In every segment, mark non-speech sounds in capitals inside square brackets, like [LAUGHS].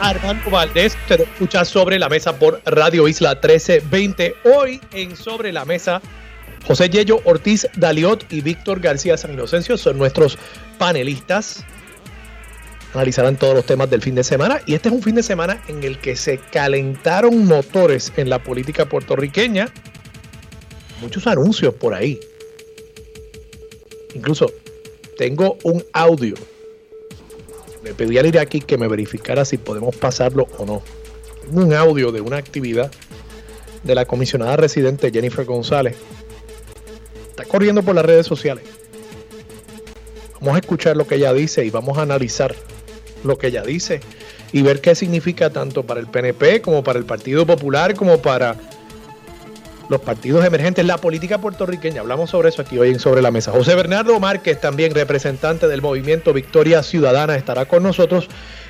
Armando Valdés, te escucha sobre la mesa por Radio Isla 1320. Hoy en Sobre la Mesa, José Yello Ortiz Daliot y Víctor García San Inocencio son nuestros panelistas. Analizarán todos los temas del fin de semana. Y este es un fin de semana en el que se calentaron motores en la política puertorriqueña. Muchos anuncios por ahí. Incluso tengo un audio le pedí al aquí que me verificara si podemos pasarlo o no. Un audio de una actividad de la comisionada residente Jennifer González. Está corriendo por las redes sociales. Vamos a escuchar lo que ella dice y vamos a analizar lo que ella dice y ver qué significa tanto para el PNP como para el Partido Popular como para los partidos emergentes, la política puertorriqueña. Hablamos sobre eso aquí hoy en Sobre la Mesa. José Bernardo Márquez, también representante del movimiento Victoria Ciudadana, estará con nosotros.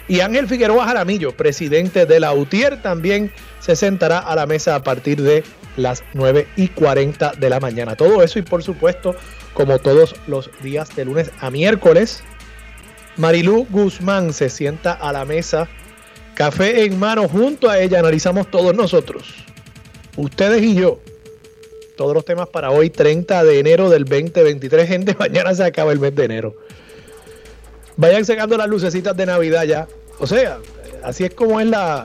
Y Ángel Figueroa Jaramillo, presidente de la UTIER, también se sentará a la mesa a partir de las 9 y 40 de la mañana. Todo eso y por supuesto, como todos los días de lunes a miércoles, Marilú Guzmán se sienta a la mesa, café en mano, junto a ella analizamos todos nosotros ustedes y yo, todos los temas para hoy, 30 de enero del 2023. Gente, [LAUGHS] mañana se acaba el mes de enero. Vayan sacando las lucecitas de Navidad ya. O sea, así es como es la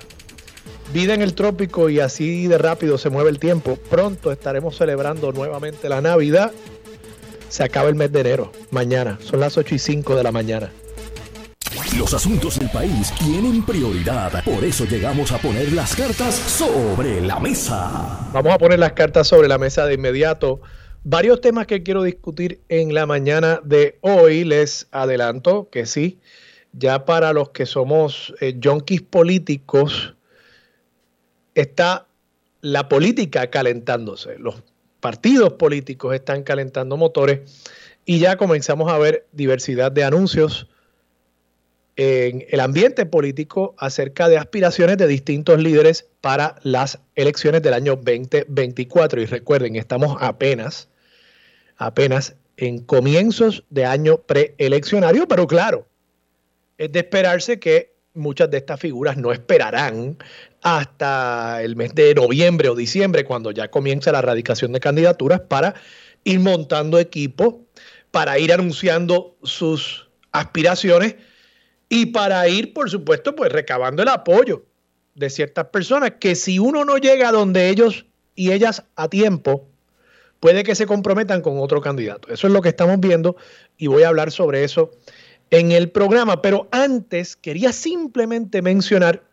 vida en el trópico y así de rápido se mueve el tiempo. Pronto estaremos celebrando nuevamente la Navidad. Se acaba el mes de enero. Mañana. Son las 8 y 5 de la mañana. Los asuntos del país tienen prioridad. Por eso llegamos a poner las cartas sobre la mesa. Vamos a poner las cartas sobre la mesa de inmediato. Varios temas que quiero discutir en la mañana de hoy. Les adelanto que sí, ya para los que somos eh, junkies políticos, está la política calentándose. Los partidos políticos están calentando motores y ya comenzamos a ver diversidad de anuncios en el ambiente político acerca de aspiraciones de distintos líderes para las elecciones del año 2024. Y recuerden, estamos apenas, apenas en comienzos de año preeleccionario, pero claro, es de esperarse que muchas de estas figuras no esperarán hasta el mes de noviembre o diciembre, cuando ya comienza la erradicación de candidaturas, para ir montando equipo, para ir anunciando sus aspiraciones y para ir, por supuesto, pues recabando el apoyo de ciertas personas que si uno no llega a donde ellos y ellas a tiempo, puede que se comprometan con otro candidato. Eso es lo que estamos viendo y voy a hablar sobre eso en el programa. Pero antes quería simplemente mencionar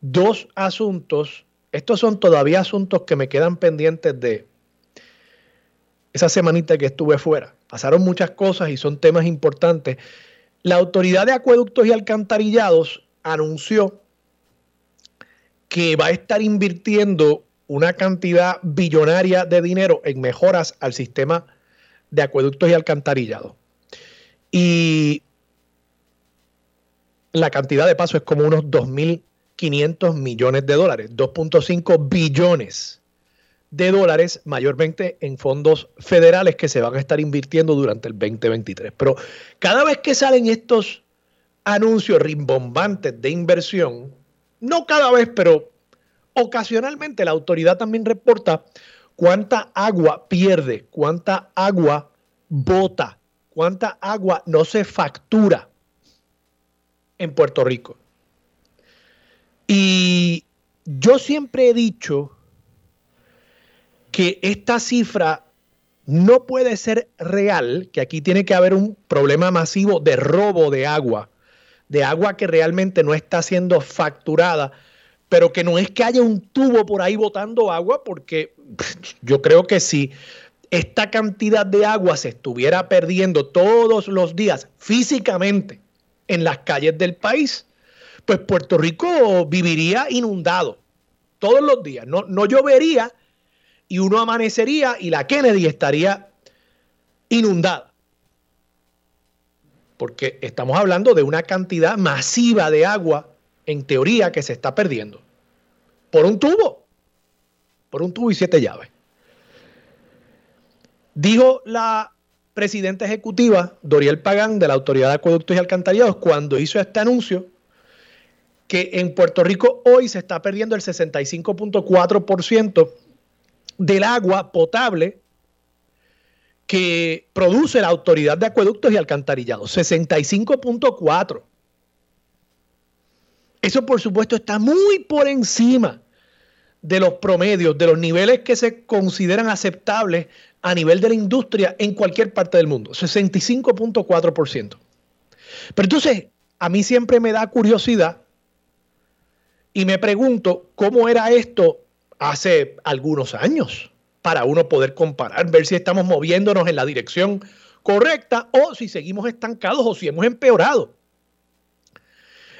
dos asuntos. Estos son todavía asuntos que me quedan pendientes de esa semanita que estuve fuera. Pasaron muchas cosas y son temas importantes la Autoridad de Acueductos y Alcantarillados anunció que va a estar invirtiendo una cantidad billonaria de dinero en mejoras al sistema de acueductos y alcantarillados. Y la cantidad de paso es como unos 2.500 millones de dólares, 2.5 billones de dólares, mayormente en fondos federales que se van a estar invirtiendo durante el 2023. Pero cada vez que salen estos anuncios rimbombantes de inversión, no cada vez, pero ocasionalmente la autoridad también reporta cuánta agua pierde, cuánta agua bota, cuánta agua no se factura en Puerto Rico. Y yo siempre he dicho que esta cifra no puede ser real, que aquí tiene que haber un problema masivo de robo de agua, de agua que realmente no está siendo facturada, pero que no es que haya un tubo por ahí botando agua, porque yo creo que si esta cantidad de agua se estuviera perdiendo todos los días físicamente en las calles del país, pues Puerto Rico viviría inundado todos los días, no, no llovería y uno amanecería y la Kennedy estaría inundada. Porque estamos hablando de una cantidad masiva de agua, en teoría, que se está perdiendo. Por un tubo. Por un tubo y siete llaves. Dijo la presidenta ejecutiva, Doriel Pagán, de la Autoridad de Acueductos y Alcantarillados, cuando hizo este anuncio, que en Puerto Rico hoy se está perdiendo el 65.4% del agua potable que produce la Autoridad de Acueductos y Alcantarillados. 65.4. Eso por supuesto está muy por encima de los promedios, de los niveles que se consideran aceptables a nivel de la industria en cualquier parte del mundo. 65.4%. Pero entonces, a mí siempre me da curiosidad y me pregunto cómo era esto hace algunos años para uno poder comparar, ver si estamos moviéndonos en la dirección correcta o si seguimos estancados o si hemos empeorado.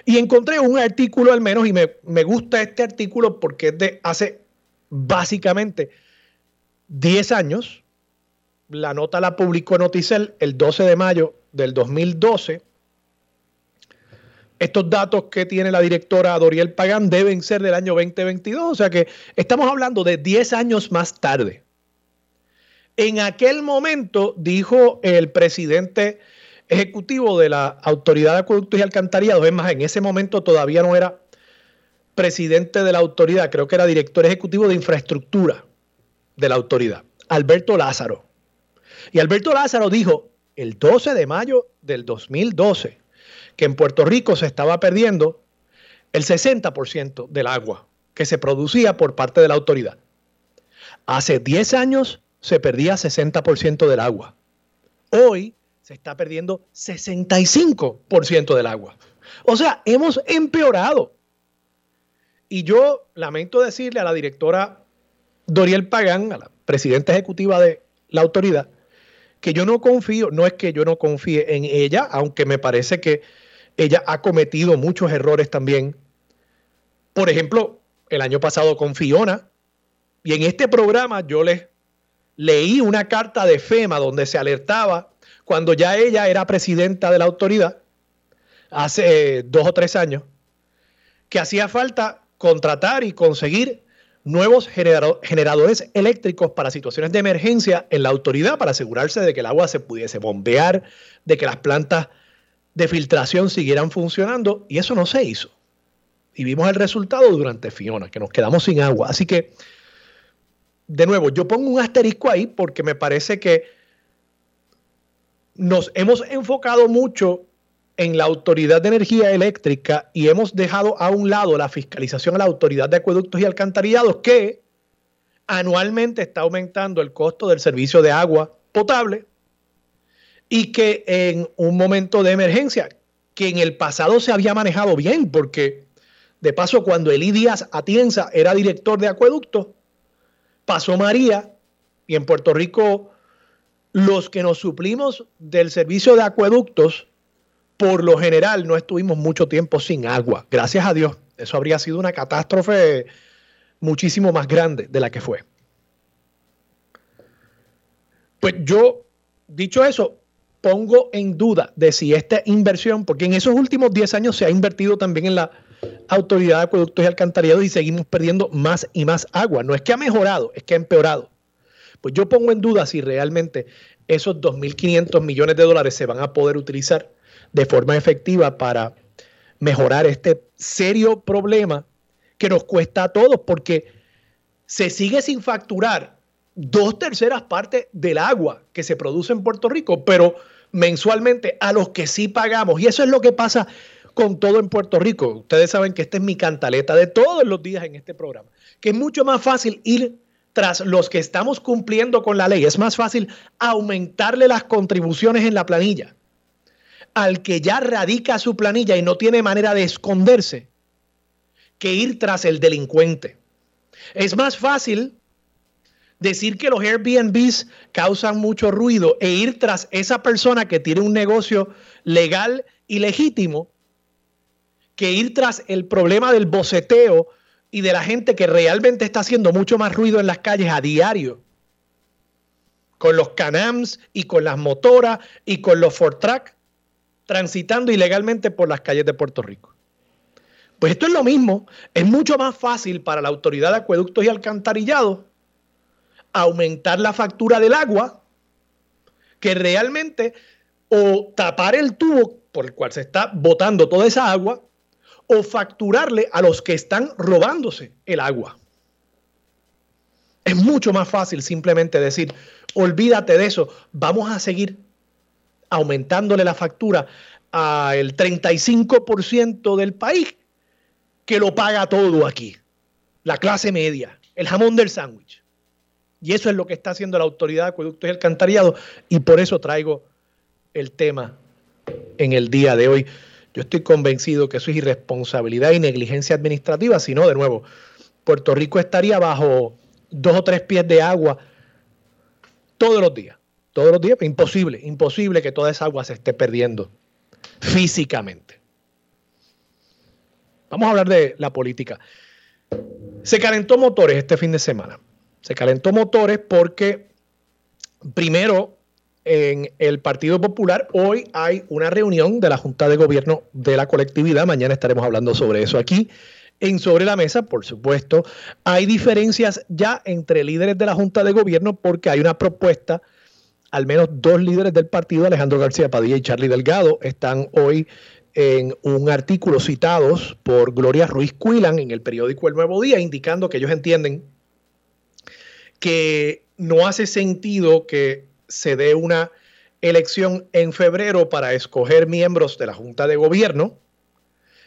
Y encontré un artículo al menos y me, me gusta este artículo porque es de hace básicamente 10 años. La nota la publicó Noticel el 12 de mayo del 2012 estos datos que tiene la directora Doriel Pagán deben ser del año 2022, o sea que estamos hablando de 10 años más tarde. En aquel momento dijo el presidente ejecutivo de la Autoridad de Acueductos y Alcantarillados, es más, en ese momento todavía no era presidente de la autoridad, creo que era director ejecutivo de infraestructura de la autoridad, Alberto Lázaro. Y Alberto Lázaro dijo el 12 de mayo del 2012, que en Puerto Rico se estaba perdiendo el 60% del agua que se producía por parte de la autoridad. Hace 10 años se perdía 60% del agua. Hoy se está perdiendo 65% del agua. O sea, hemos empeorado. Y yo lamento decirle a la directora Doriel Pagán, a la presidenta ejecutiva de la autoridad, que yo no confío, no es que yo no confíe en ella, aunque me parece que ella ha cometido muchos errores también. Por ejemplo, el año pasado con Fiona, y en este programa yo les leí una carta de FEMA donde se alertaba cuando ya ella era presidenta de la autoridad, hace dos o tres años, que hacía falta contratar y conseguir nuevos generadores eléctricos para situaciones de emergencia en la autoridad para asegurarse de que el agua se pudiese bombear, de que las plantas de filtración siguieran funcionando y eso no se hizo. Y vimos el resultado durante Fiona, que nos quedamos sin agua. Así que, de nuevo, yo pongo un asterisco ahí porque me parece que nos hemos enfocado mucho en la Autoridad de Energía Eléctrica y hemos dejado a un lado la fiscalización a la Autoridad de Acueductos y Alcantarillados, que anualmente está aumentando el costo del servicio de agua potable y que en un momento de emergencia, que en el pasado se había manejado bien, porque de paso cuando Elí Díaz Atienza era director de acueducto, pasó María y en Puerto Rico los que nos suplimos del servicio de acueductos, por lo general no estuvimos mucho tiempo sin agua, gracias a Dios. Eso habría sido una catástrofe muchísimo más grande de la que fue. Pues yo, dicho eso, pongo en duda de si esta inversión, porque en esos últimos 10 años se ha invertido también en la Autoridad de Acueductos y Alcantarillados y seguimos perdiendo más y más agua. No es que ha mejorado, es que ha empeorado. Pues yo pongo en duda si realmente esos 2.500 millones de dólares se van a poder utilizar de forma efectiva para mejorar este serio problema que nos cuesta a todos, porque se sigue sin facturar dos terceras partes del agua que se produce en Puerto Rico, pero mensualmente a los que sí pagamos. Y eso es lo que pasa con todo en Puerto Rico. Ustedes saben que esta es mi cantaleta de todos los días en este programa, que es mucho más fácil ir tras los que estamos cumpliendo con la ley. Es más fácil aumentarle las contribuciones en la planilla al que ya radica su planilla y no tiene manera de esconderse que ir tras el delincuente. Es más fácil decir que los Airbnbs causan mucho ruido e ir tras esa persona que tiene un negocio legal y legítimo, que ir tras el problema del boceteo y de la gente que realmente está haciendo mucho más ruido en las calles a diario, con los canams y con las motoras y con los Fortrack transitando ilegalmente por las calles de Puerto Rico. Pues esto es lo mismo, es mucho más fácil para la autoridad de acueductos y alcantarillados aumentar la factura del agua que realmente o tapar el tubo por el cual se está botando toda esa agua o facturarle a los que están robándose el agua. Es mucho más fácil simplemente decir, olvídate de eso, vamos a seguir aumentándole la factura al 35% del país que lo paga todo aquí, la clase media, el jamón del sándwich. Y eso es lo que está haciendo la autoridad de acueductos y alcantarillado y por eso traigo el tema en el día de hoy. Yo estoy convencido que eso es irresponsabilidad y negligencia administrativa, si no, de nuevo, Puerto Rico estaría bajo dos o tres pies de agua todos los días. Todos los días, imposible, imposible que toda esa agua se esté perdiendo físicamente. Vamos a hablar de la política. Se calentó motores este fin de semana. Se calentó motores porque primero en el Partido Popular. Hoy hay una reunión de la Junta de Gobierno de la colectividad. Mañana estaremos hablando sobre eso aquí. En sobre la mesa, por supuesto, hay diferencias ya entre líderes de la Junta de Gobierno porque hay una propuesta, al menos dos líderes del partido, Alejandro García Padilla y Charlie Delgado, están hoy en un artículo citados por Gloria Ruiz Cuilan en el periódico El Nuevo Día, indicando que ellos entienden que no hace sentido que se dé una elección en febrero para escoger miembros de la Junta de Gobierno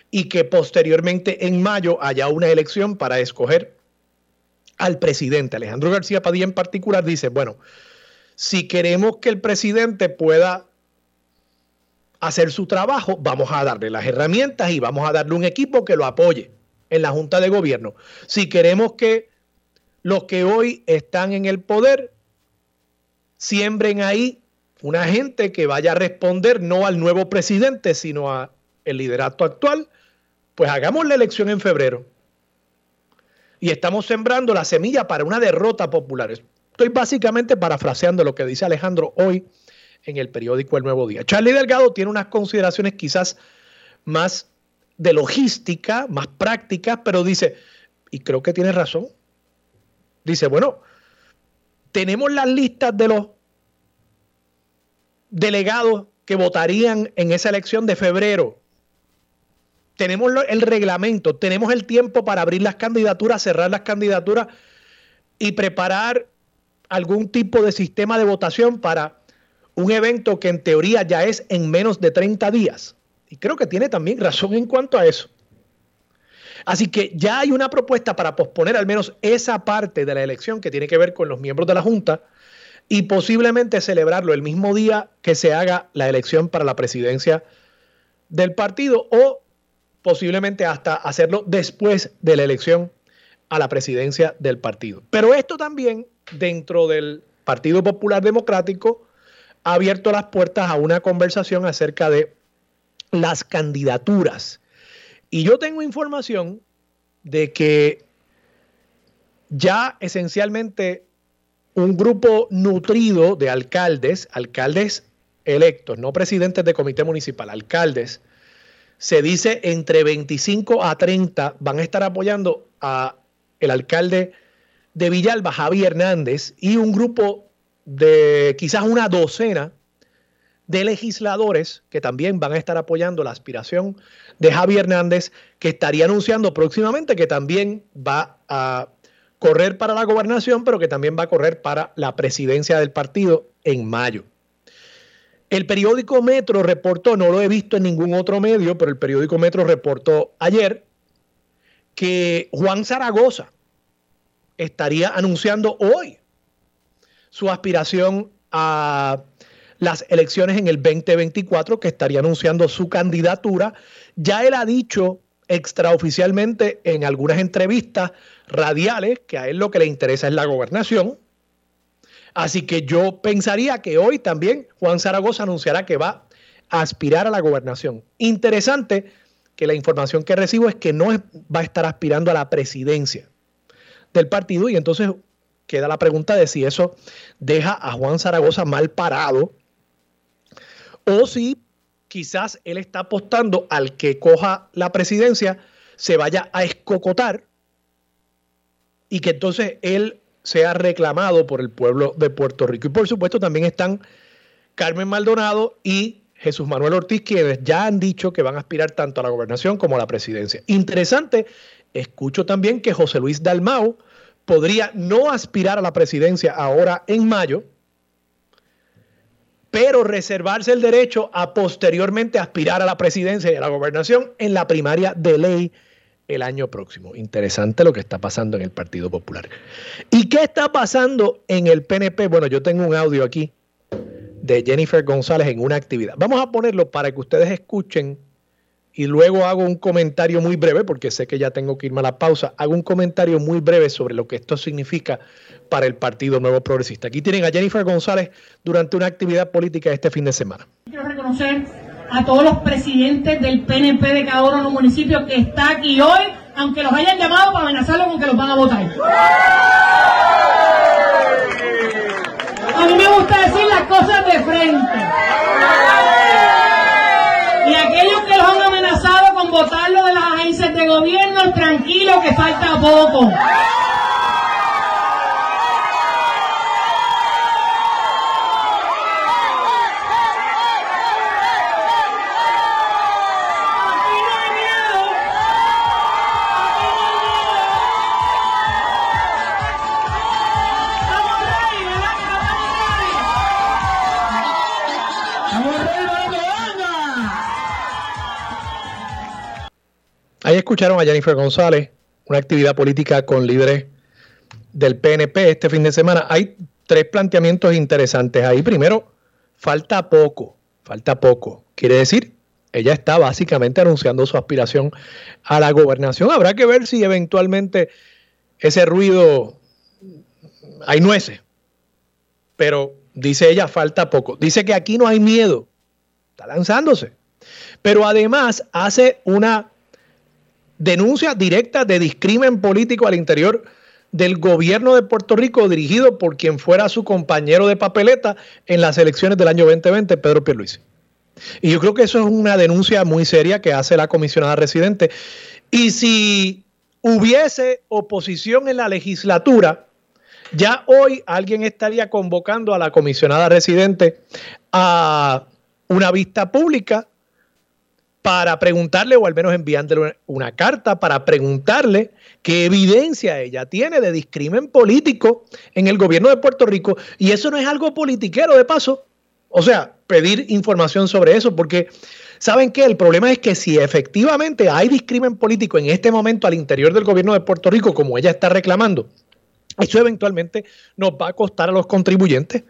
y que posteriormente en mayo haya una elección para escoger al presidente. Alejandro García Padilla en particular dice, bueno, si queremos que el presidente pueda hacer su trabajo, vamos a darle las herramientas y vamos a darle un equipo que lo apoye en la Junta de Gobierno. Si queremos que los que hoy están en el poder siembren ahí una gente que vaya a responder no al nuevo presidente, sino al liderato actual, pues hagamos la elección en febrero. Y estamos sembrando la semilla para una derrota popular. Estoy básicamente parafraseando lo que dice Alejandro hoy en el periódico El Nuevo Día. Charlie Delgado tiene unas consideraciones quizás más de logística, más prácticas, pero dice, y creo que tiene razón, dice, bueno, tenemos las listas de los delegados que votarían en esa elección de febrero. Tenemos el reglamento, tenemos el tiempo para abrir las candidaturas, cerrar las candidaturas y preparar algún tipo de sistema de votación para un evento que en teoría ya es en menos de 30 días. Y creo que tiene también razón en cuanto a eso. Así que ya hay una propuesta para posponer al menos esa parte de la elección que tiene que ver con los miembros de la Junta y posiblemente celebrarlo el mismo día que se haga la elección para la presidencia del partido o posiblemente hasta hacerlo después de la elección a la presidencia del partido. Pero esto también dentro del Partido Popular Democrático ha abierto las puertas a una conversación acerca de las candidaturas y yo tengo información de que ya esencialmente un grupo nutrido de alcaldes, alcaldes electos, no presidentes de comité municipal, alcaldes, se dice entre 25 a 30 van a estar apoyando a el alcalde de Villalba, Javi Hernández, y un grupo de quizás una docena de legisladores que también van a estar apoyando la aspiración de Javi Hernández, que estaría anunciando próximamente que también va a correr para la gobernación, pero que también va a correr para la presidencia del partido en mayo. El periódico Metro reportó, no lo he visto en ningún otro medio, pero el periódico Metro reportó ayer que Juan Zaragoza estaría anunciando hoy su aspiración a las elecciones en el 2024, que estaría anunciando su candidatura. Ya él ha dicho extraoficialmente en algunas entrevistas radiales que a él lo que le interesa es la gobernación. Así que yo pensaría que hoy también Juan Zaragoza anunciará que va a aspirar a la gobernación. Interesante que la información que recibo es que no va a estar aspirando a la presidencia del partido y entonces queda la pregunta de si eso deja a Juan Zaragoza mal parado o si quizás él está apostando al que coja la presidencia se vaya a escocotar y que entonces él sea reclamado por el pueblo de Puerto Rico. Y por supuesto también están Carmen Maldonado y Jesús Manuel Ortiz, quienes ya han dicho que van a aspirar tanto a la gobernación como a la presidencia. Interesante, escucho también que José Luis Dalmau podría no aspirar a la presidencia ahora en mayo, pero reservarse el derecho a posteriormente aspirar a la presidencia y a la gobernación en la primaria de ley el año próximo. Interesante lo que está pasando en el Partido Popular. ¿Y qué está pasando en el PNP? Bueno, yo tengo un audio aquí de Jennifer González en una actividad. Vamos a ponerlo para que ustedes escuchen y luego hago un comentario muy breve, porque sé que ya tengo que irme a la pausa, hago un comentario muy breve sobre lo que esto significa para el Partido Nuevo Progresista. Aquí tienen a Jennifer González durante una actividad política este fin de semana. Quiero reconocer a todos los presidentes del PNP de cada uno de los municipios que está aquí hoy, aunque los hayan llamado para amenazarlos con que los van a votar. A mí me gusta decir las cosas de frente. Y aquellos que los han con votarlo de las agencias de gobierno, tranquilo que falta poco. Ahí escucharon a Jennifer González, una actividad política con líderes del PNP este fin de semana. Hay tres planteamientos interesantes ahí. Primero, falta poco, falta poco. Quiere decir, ella está básicamente anunciando su aspiración a la gobernación. Habrá que ver si eventualmente ese ruido hay nueces. Pero dice ella, falta poco. Dice que aquí no hay miedo. Está lanzándose. Pero además hace una denuncia directa de discrimen político al interior del gobierno de Puerto Rico dirigido por quien fuera su compañero de papeleta en las elecciones del año 2020, Pedro Pierluisi. Y yo creo que eso es una denuncia muy seria que hace la comisionada residente. Y si hubiese oposición en la legislatura, ya hoy alguien estaría convocando a la comisionada residente a una vista pública para preguntarle o al menos enviándole una, carta para preguntarle qué evidencia ella tiene de discrimen político en el gobierno de Puerto Rico. Y eso no es algo politiquero de paso. O sea, pedir información sobre eso, porque ¿saben qué? El problema es que si efectivamente hay discrimen político en este momento al interior del gobierno de Puerto Rico, como ella está reclamando, eso eventualmente nos va a costar a los contribuyentes.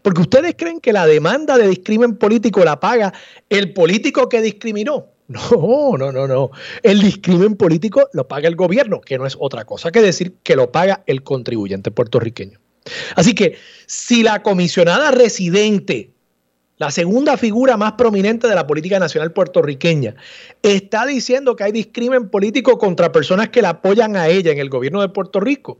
Porque ustedes creen que la demanda de discrimen político la paga el político que discriminó. [LAUGHS] No, no, no, no. El discrimen político lo paga el gobierno, que no es otra cosa que decir que lo paga el contribuyente puertorriqueño. Así que si la comisionada residente, la segunda figura más prominente de la política nacional puertorriqueña, está diciendo que hay discrimen político contra personas que la apoyan a ella en el gobierno de Puerto Rico,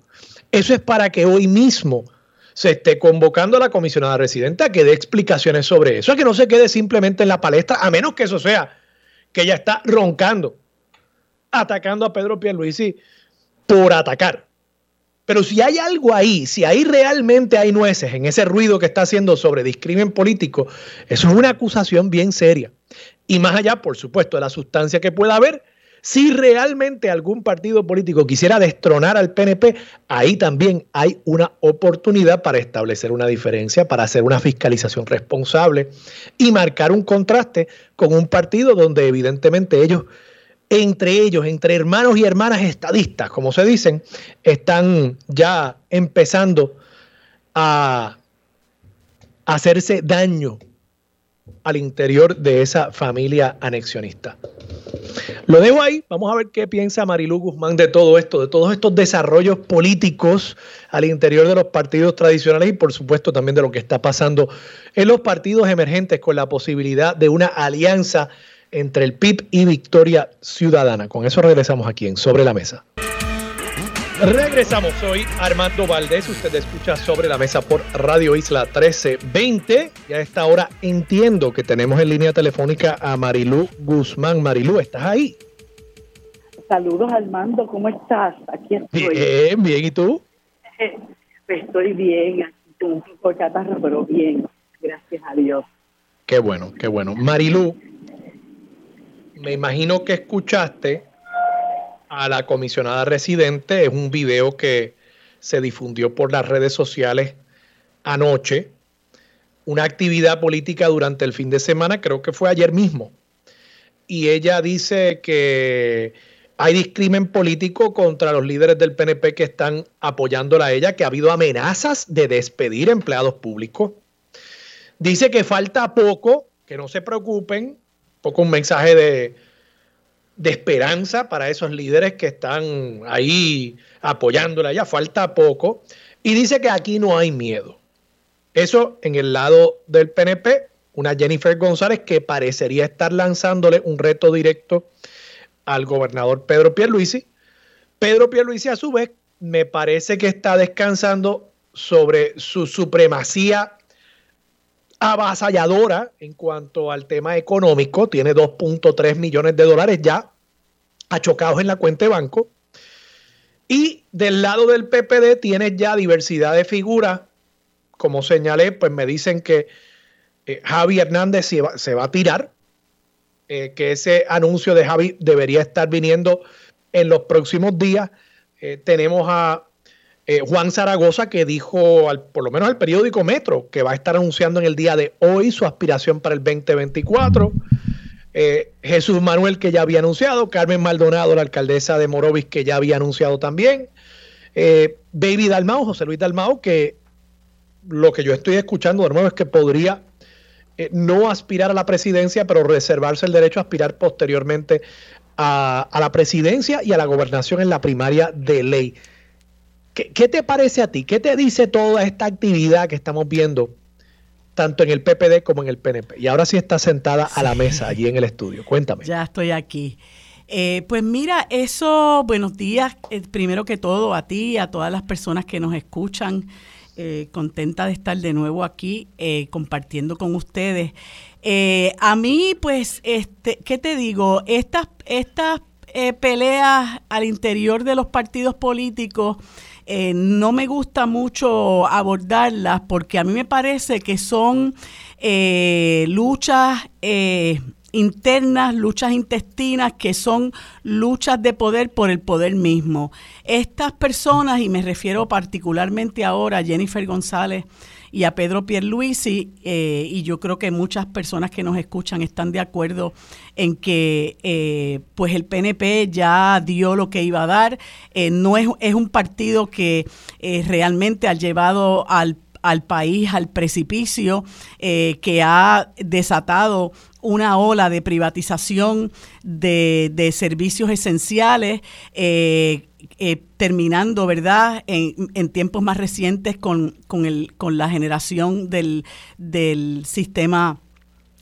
eso es para que hoy mismo se esté convocando a la comisionada residente a que dé explicaciones sobre eso, a que no se quede simplemente en la palestra, a menos que eso sea que ella está roncando, atacando a Pedro Pierluisi por atacar. Pero si hay algo ahí, si ahí realmente hay nueces en ese ruido que está haciendo sobre discrimen político, eso es una acusación bien seria. Y más allá, por supuesto, de la sustancia que pueda haber, si realmente algún partido político quisiera destronar al PNP, ahí también hay una oportunidad para establecer una diferencia, para hacer una fiscalización responsable y marcar un contraste con un partido donde evidentemente ellos, entre ellos, entre hermanos y hermanas estadistas, como se dicen, están ya empezando a hacerse daño al interior de esa familia anexionista. Lo dejo ahí, vamos a ver qué piensa Marilu Guzmán de todo esto, de todos estos desarrollos políticos al interior de los partidos tradicionales y por supuesto también de lo que está pasando en los partidos emergentes con la posibilidad de una alianza entre el PIB y Victoria Ciudadana. Con eso regresamos aquí en Sobre la Mesa. Regresamos, soy Armando Valdés, usted escucha sobre la mesa por Radio Isla 1320 y a esta hora entiendo que tenemos en línea telefónica a Marilú Guzmán. Marilú, ¿estás ahí? Saludos Armando, ¿cómo estás? Aquí estoy. Bien, bien, ¿y tú? [LAUGHS] Estoy bien, con un poco de catarro, pero bien, gracias a Dios. Qué bueno, qué bueno. Marilú, me imagino que escuchaste a la comisionada residente. Es un video que se difundió por las redes sociales anoche. Una actividad política durante el fin de semana, creo que fue ayer mismo. Y ella dice que hay discrimen político contra los líderes del PNP que están apoyándola a ella, que ha habido amenazas de despedir empleados públicos. Dice que falta poco, que no se preocupen, poco un mensaje de, de esperanza para esos líderes que están ahí apoyándola ya, falta poco, y dice que aquí no hay miedo. Eso en el lado del PNP, una Jennifer González que parecería estar lanzándole un reto directo al gobernador Pedro Pierluisi. Pedro Pierluisi a su vez me parece que está descansando sobre su supremacía avasalladora en cuanto al tema económico, tiene 2.3 millones de dólares ya achocados en la cuenta de banco. Y del lado del PPD tiene ya diversidad de figuras. Como señalé, pues me dicen que eh, Javi Hernández se va, a tirar, eh, que ese anuncio de Javi debería estar viniendo en los próximos días. Eh, tenemos a eh, Juan Zaragoza, que dijo, al, por lo menos al periódico Metro, que va a estar anunciando en el día de hoy su aspiración para el 2024. Eh, Jesús Manuel, que ya había anunciado. Carmen Maldonado, la alcaldesa de Morovis, que ya había anunciado también. Eh, Baby Dalmao, José Luis Dalmao, que lo que yo estoy escuchando de nuevo es que podría no aspirar a la presidencia, pero reservarse el derecho a aspirar posteriormente a la presidencia y a la gobernación en la primaria de ley. ¿Qué, te parece a ti? ¿Qué te dice toda esta actividad que estamos viendo, tanto en el PPD como en el PNP? Y ahora sí está sentada a la mesa allí en el estudio. Cuéntame. Ya estoy aquí. Eh, pues mira, eso, buenos días, eh, primero que todo a ti, y a todas las personas que nos escuchan. Eh, contenta de estar de nuevo aquí compartiendo con ustedes. a mí, pues, este, ¿qué te digo? Estas, estas peleas al interior de los partidos políticos eh, no me gusta mucho abordarlas porque a mí me parece que son eh, luchas eh, internas, luchas intestinas, que son luchas de poder por el poder mismo. Estas personas, y me refiero particularmente ahora a Jennifer González, y a Pedro Pierluisi, eh, y yo creo que muchas personas que nos escuchan están de acuerdo en que eh, pues el PNP ya dio lo que iba a dar. Eh, no es, es, un partido que realmente ha llevado al al país al precipicio, que ha desatado una ola de privatización de, de servicios esenciales, eh, terminando, ¿verdad?, en, tiempos más recientes con, con, el, con la generación del, del sistema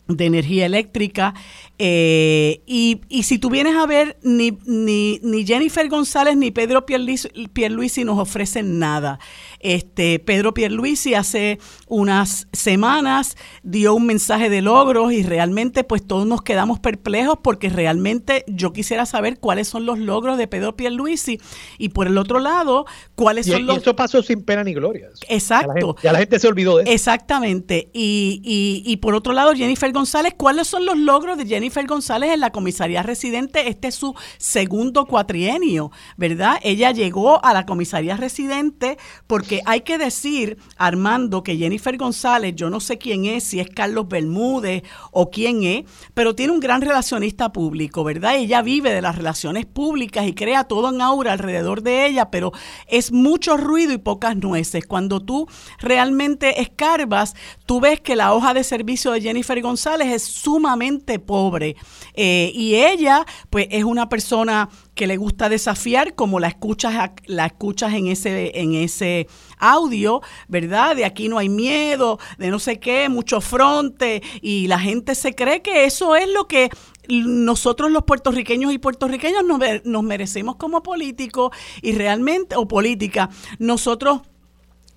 de energía eléctrica. Eh, y, y, si tú vienes a ver, ni, ni, ni Jennifer González ni Pedro Pierluisi nos ofrecen nada. Este, Pedro Pierluisi hace unas semanas dio un mensaje de logros y realmente pues todos nos quedamos perplejos porque realmente yo quisiera saber cuáles son los logros de Pedro Pierluisi y por el otro lado, cuáles son los... Y eso pasó sin pena ni gloria. Exacto. Ya la, gente, se olvidó de eso. Exactamente. Y, y, y por otro lado, Jennifer González, ¿cuáles son los logros de Jennifer González en la comisaría residente? Este es su segundo cuatrienio, ¿verdad? Ella llegó a la comisaría residente porque que hay que decir, Armando, que Jennifer González, yo no sé quién es, si es Carlos Bermúdez o quién es, pero tiene un gran relacionista público, ¿verdad? Ella vive de las relaciones públicas y crea todo en aura alrededor de ella, pero es mucho ruido y pocas nueces. Cuando tú realmente escarbas, tú ves que la hoja de servicio de Jennifer González es sumamente pobre. Eh, y ella, pues, es una persona que le gusta desafiar, como la escuchas, la escuchas en ese, en ese audio, ¿verdad? De aquí no hay miedo, de no sé qué, mucho fronte, y la gente se cree que eso es lo que nosotros los puertorriqueños y puertorriqueños nos, nos merecemos como políticos y realmente, o política, nosotros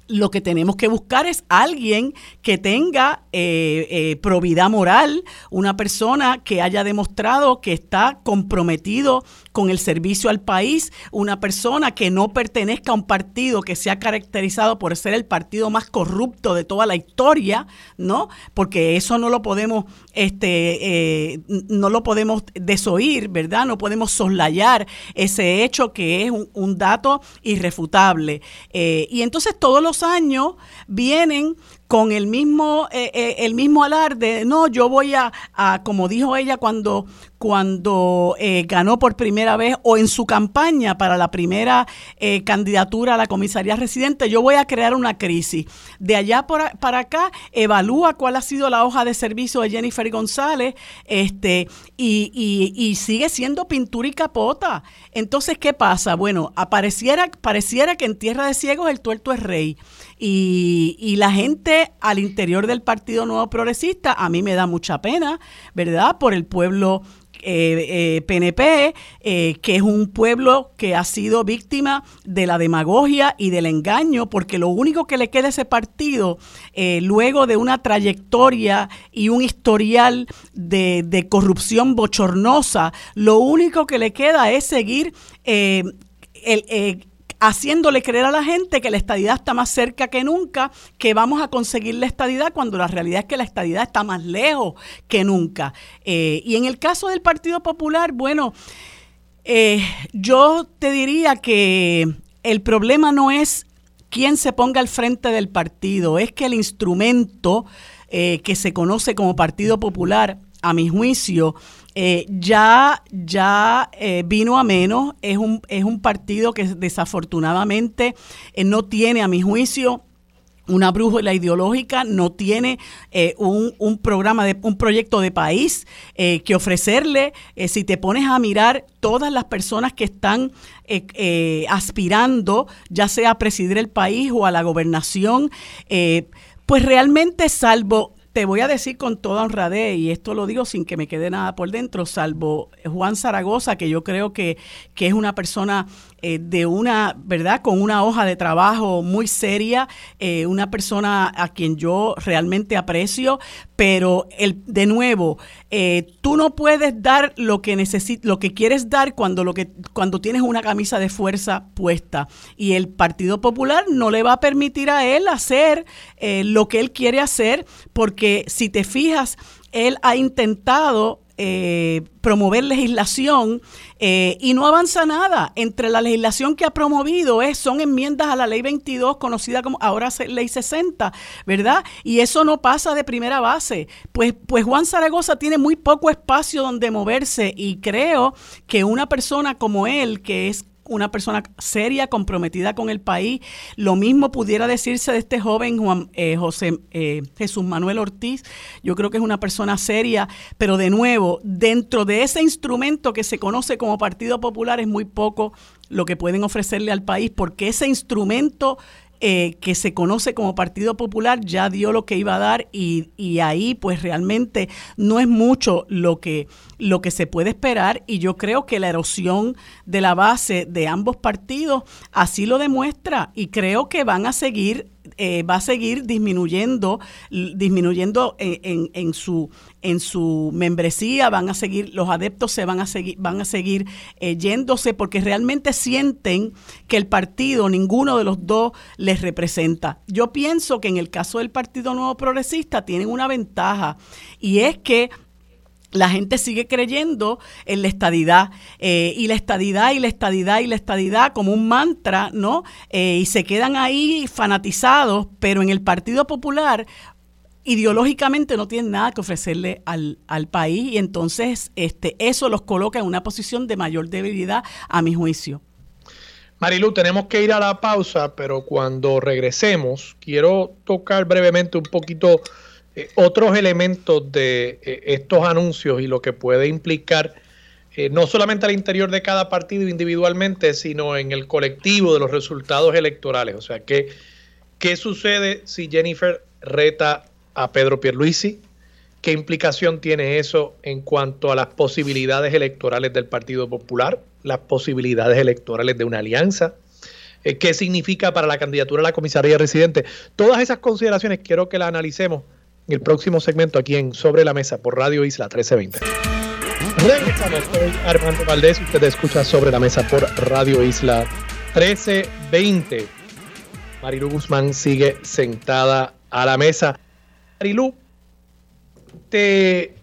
lo que tenemos que buscar es alguien que tenga eh, eh, probidad moral, una persona que haya demostrado que está comprometido con el servicio al país, una persona que no pertenezca a un partido que se ha caracterizado por ser el partido más corrupto de toda la historia, ¿no? Porque eso no lo podemos, este, eh, no lo podemos desoír, ¿verdad? No podemos soslayar ese hecho que es un, dato irrefutable. y entonces todos los años vienen con el mismo, eh, eh, el mismo alarde, no, yo voy a, como dijo ella cuando, cuando eh, ganó por primera vez o en su campaña para la primera candidatura a la comisaría residente, yo voy a crear una crisis. De allá para acá, evalúa cuál ha sido la hoja de servicio de Jennifer González este, y, y, sigue siendo pintura y capota. Entonces, ¿qué pasa? Bueno, apareciera, pareciera que en Tierra de Ciegos el tuerto es rey. Y, la gente al interior del Partido Nuevo Progresista, a mí me da mucha pena, ¿verdad? Por el pueblo eh, PNP, eh, eh, que es un pueblo que ha sido víctima de la demagogia y del engaño, porque lo único que le queda a ese partido, luego de una trayectoria y un historial de, de, corrupción bochornosa, lo único que le queda es seguir el haciéndole creer a la gente que la estadidad está más cerca que nunca, que vamos a conseguir la estadidad cuando la realidad es que la estadidad está más lejos que nunca. Eh, y en el caso del Partido Popular, bueno, eh, yo te diría que el problema no es quién se ponga al frente del partido, es que el instrumento eh, que se conoce como Partido Popular, a mi juicio, eh, ya, ya eh, vino a menos. Es un, es un partido que desafortunadamente eh, no tiene, a mi juicio, una brújula ideológica, no tiene un, un, programa, de, un proyecto de país que ofrecerle. si te pones a mirar todas las personas que están aspirando, ya sea a presidir el país o a la gobernación, pues realmente salvo te voy a decir con toda honradez, y esto lo digo sin que me quede nada por dentro, salvo Juan Zaragoza, que yo creo que, que es una persona eh, de una, ¿verdad? Con una hoja de trabajo muy seria, eh, una persona a quien yo realmente aprecio, pero el, de nuevo, eh, tú no puedes dar lo que necesitas, lo que quieres dar cuando lo que cuando tienes una camisa de fuerza puesta y el Partido Popular no le va a permitir a él hacer lo que él quiere hacer porque si te fijas él ha intentado eh, promover legislación eh, y no avanza nada. Entre la legislación que ha promovido es, son enmiendas a la ley 22, conocida como ahora ley 60, ¿verdad? Y eso no pasa de primera base. Pues, pues Juan Zaragoza tiene muy poco espacio donde moverse y creo que una persona como él, que es una persona seria, comprometida con el país. Lo mismo pudiera decirse de este joven Juan eh, José eh, Jesús Manuel Ortiz. Yo creo que es una persona seria, pero de nuevo, dentro de ese instrumento que se conoce como Partido Popular es muy poco lo que pueden ofrecerle al país, porque ese instrumento eh, que se conoce como Partido Popular ya dio lo que iba a dar y, y, ahí pues realmente no es mucho lo que, lo que se puede esperar. Y yo creo que la erosión de la base de ambos partidos así lo demuestra y creo que van a seguir eh, va a seguir disminuyendo, disminuyendo en, en, su en su membresía, van a seguir, los adeptos se van a seguir, van a seguir eh, yéndose porque realmente sienten que el partido, ninguno de los dos les representa. Yo pienso que en el caso del Partido Nuevo Progresista tienen una ventaja y es que la gente sigue creyendo en la estadidad eh, y la estadidad y la estadidad y la estadidad como un mantra, ¿no? Eh, y se quedan ahí fanatizados, pero en el Partido Popular ideológicamente no tienen nada que ofrecerle al, al, país y entonces este, eso los coloca en una posición de mayor debilidad a mi juicio. Marilu, tenemos que ir a la pausa, pero cuando regresemos quiero tocar brevemente un poquito eh, otros elementos de eh, estos anuncios y lo que puede implicar eh, no solamente al interior de cada partido individualmente, sino en el colectivo de los resultados electorales. O sea, ¿qué, qué sucede si Jennifer reta a Pedro Pierluisi? ¿Qué implicación tiene eso en cuanto a las posibilidades electorales del Partido Popular, las posibilidades electorales de una alianza? ¿Qué significa para la candidatura a la comisaría residente? Todas esas consideraciones quiero que las analicemos el próximo segmento aquí en Sobre la Mesa por Radio Isla 1320. Regresamos, soy Armando Valdés, usted escucha Sobre la Mesa por Radio Isla 1320. Marilu Guzmán sigue sentada a la mesa. Marilu, te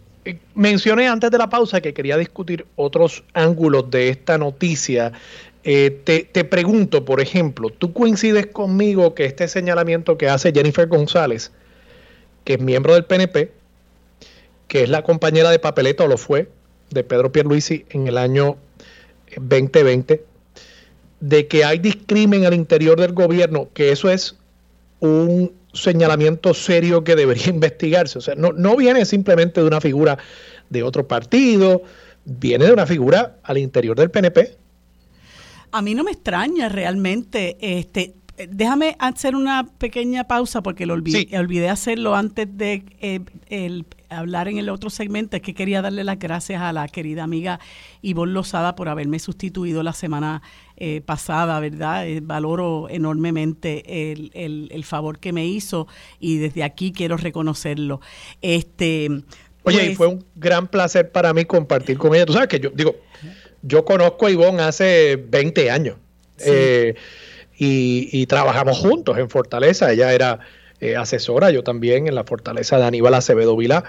mencioné antes de la pausa que quería discutir otros ángulos de esta noticia. Eh, te, te, pregunto, por ejemplo, ¿tú coincides conmigo que este señalamiento que hace Jennifer González, que es miembro del PNP, que es la compañera de papeleta o lo fue de Pedro Pierluisi en el año 2020, de que hay discrimen al interior del gobierno, que eso es un señalamiento serio que debería [LAUGHS] investigarse. O sea, no, no viene simplemente de una figura de otro partido, viene de una figura al interior del PNP. A mí no me extraña realmente. Este, déjame hacer una pequeña pausa porque lo olvidé, olvidé hacerlo antes de eh, el, hablar en el otro segmento. Es que quería darle las gracias a la querida amiga Ivonne Lozada por haberme sustituido la semana eh, pasada, ¿verdad? Eh, valoro enormemente el, el, favor que me hizo y desde aquí quiero reconocerlo. Este, Oye, y pues fue un gran placer para mí compartir con ella. Tú sabes que yo digo, yo conozco a Ivonne hace 20 años. Eh, y, trabajamos juntos en Fortaleza. Ella era eh, asesora, yo también en la Fortaleza de Aníbal Acevedo Vilá.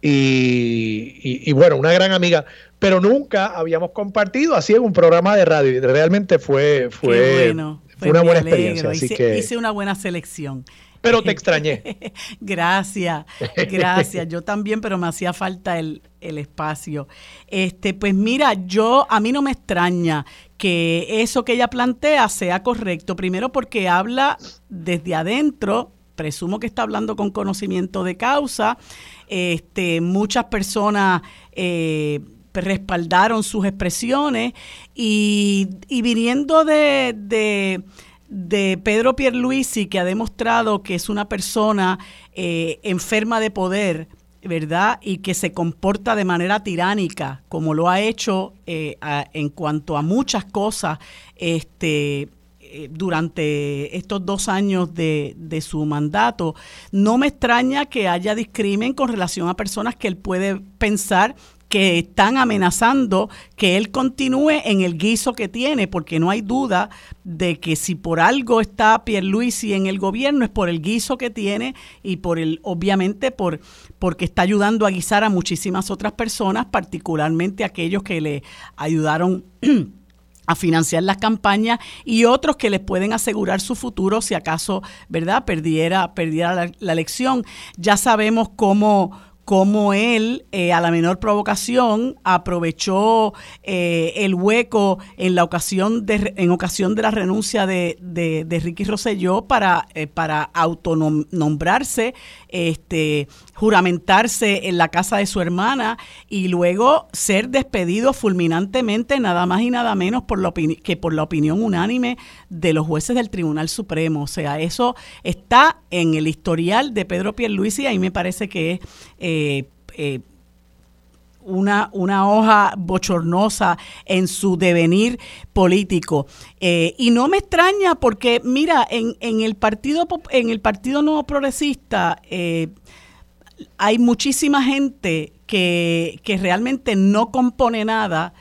Y, bueno, una gran amiga, pero nunca habíamos compartido así en un programa de radio. Realmente fue, fue, una buena experiencia. Así hice, que... hice una buena selección. Pero te [LAUGHS] extrañé. gracias, gracias. [LAUGHS] Yo también, pero me hacía falta el, el, espacio. Este, pues mira, yo a mí no me extraña que eso que ella plantea sea correcto. Primero porque habla desde adentro, presumo que está hablando con conocimiento de causa. Este, muchas personas eh, respaldaron sus expresiones y, y viniendo de, de Pedro Pierluisi, que ha demostrado que es una persona eh, enferma de poder, ¿verdad? Y que se comporta de manera tiránica, como lo ha hecho eh, en cuanto a muchas cosas este, eh, durante estos dos años de, de, su mandato. No me extraña que haya discrimen con relación a personas que él puede pensar que están amenazando que él continúe en el guiso que tiene, porque no hay duda de que si por algo está Pierluisi en el gobierno es por el guiso que tiene y por el, obviamente, por porque está ayudando a guisar a muchísimas otras personas, particularmente aquellos que le ayudaron [CLEARS THROAT] a financiar las campañas y otros que les pueden asegurar su futuro si acaso, ¿verdad?, perdiera, perdiera la, elección. Ya sabemos cómo cómo él, eh, a la menor provocación, aprovechó eh, el hueco en la ocasión de, en ocasión de la renuncia de, de, Ricky Rosselló para, eh, para autonombrarse, este, juramentarse en la casa de su hermana y luego ser despedido fulminantemente, nada más y nada menos por la que por la opinión unánime de los jueces del Tribunal Supremo. O sea, eso está en el historial de Pedro Pierluisi y ahí me parece que es eh, eh, una, una, hoja bochornosa en su devenir político. Eh, y no me extraña porque, mira, en, en, el partido en el Partido Nuevo Progresista hay muchísima gente que, que realmente no compone nada,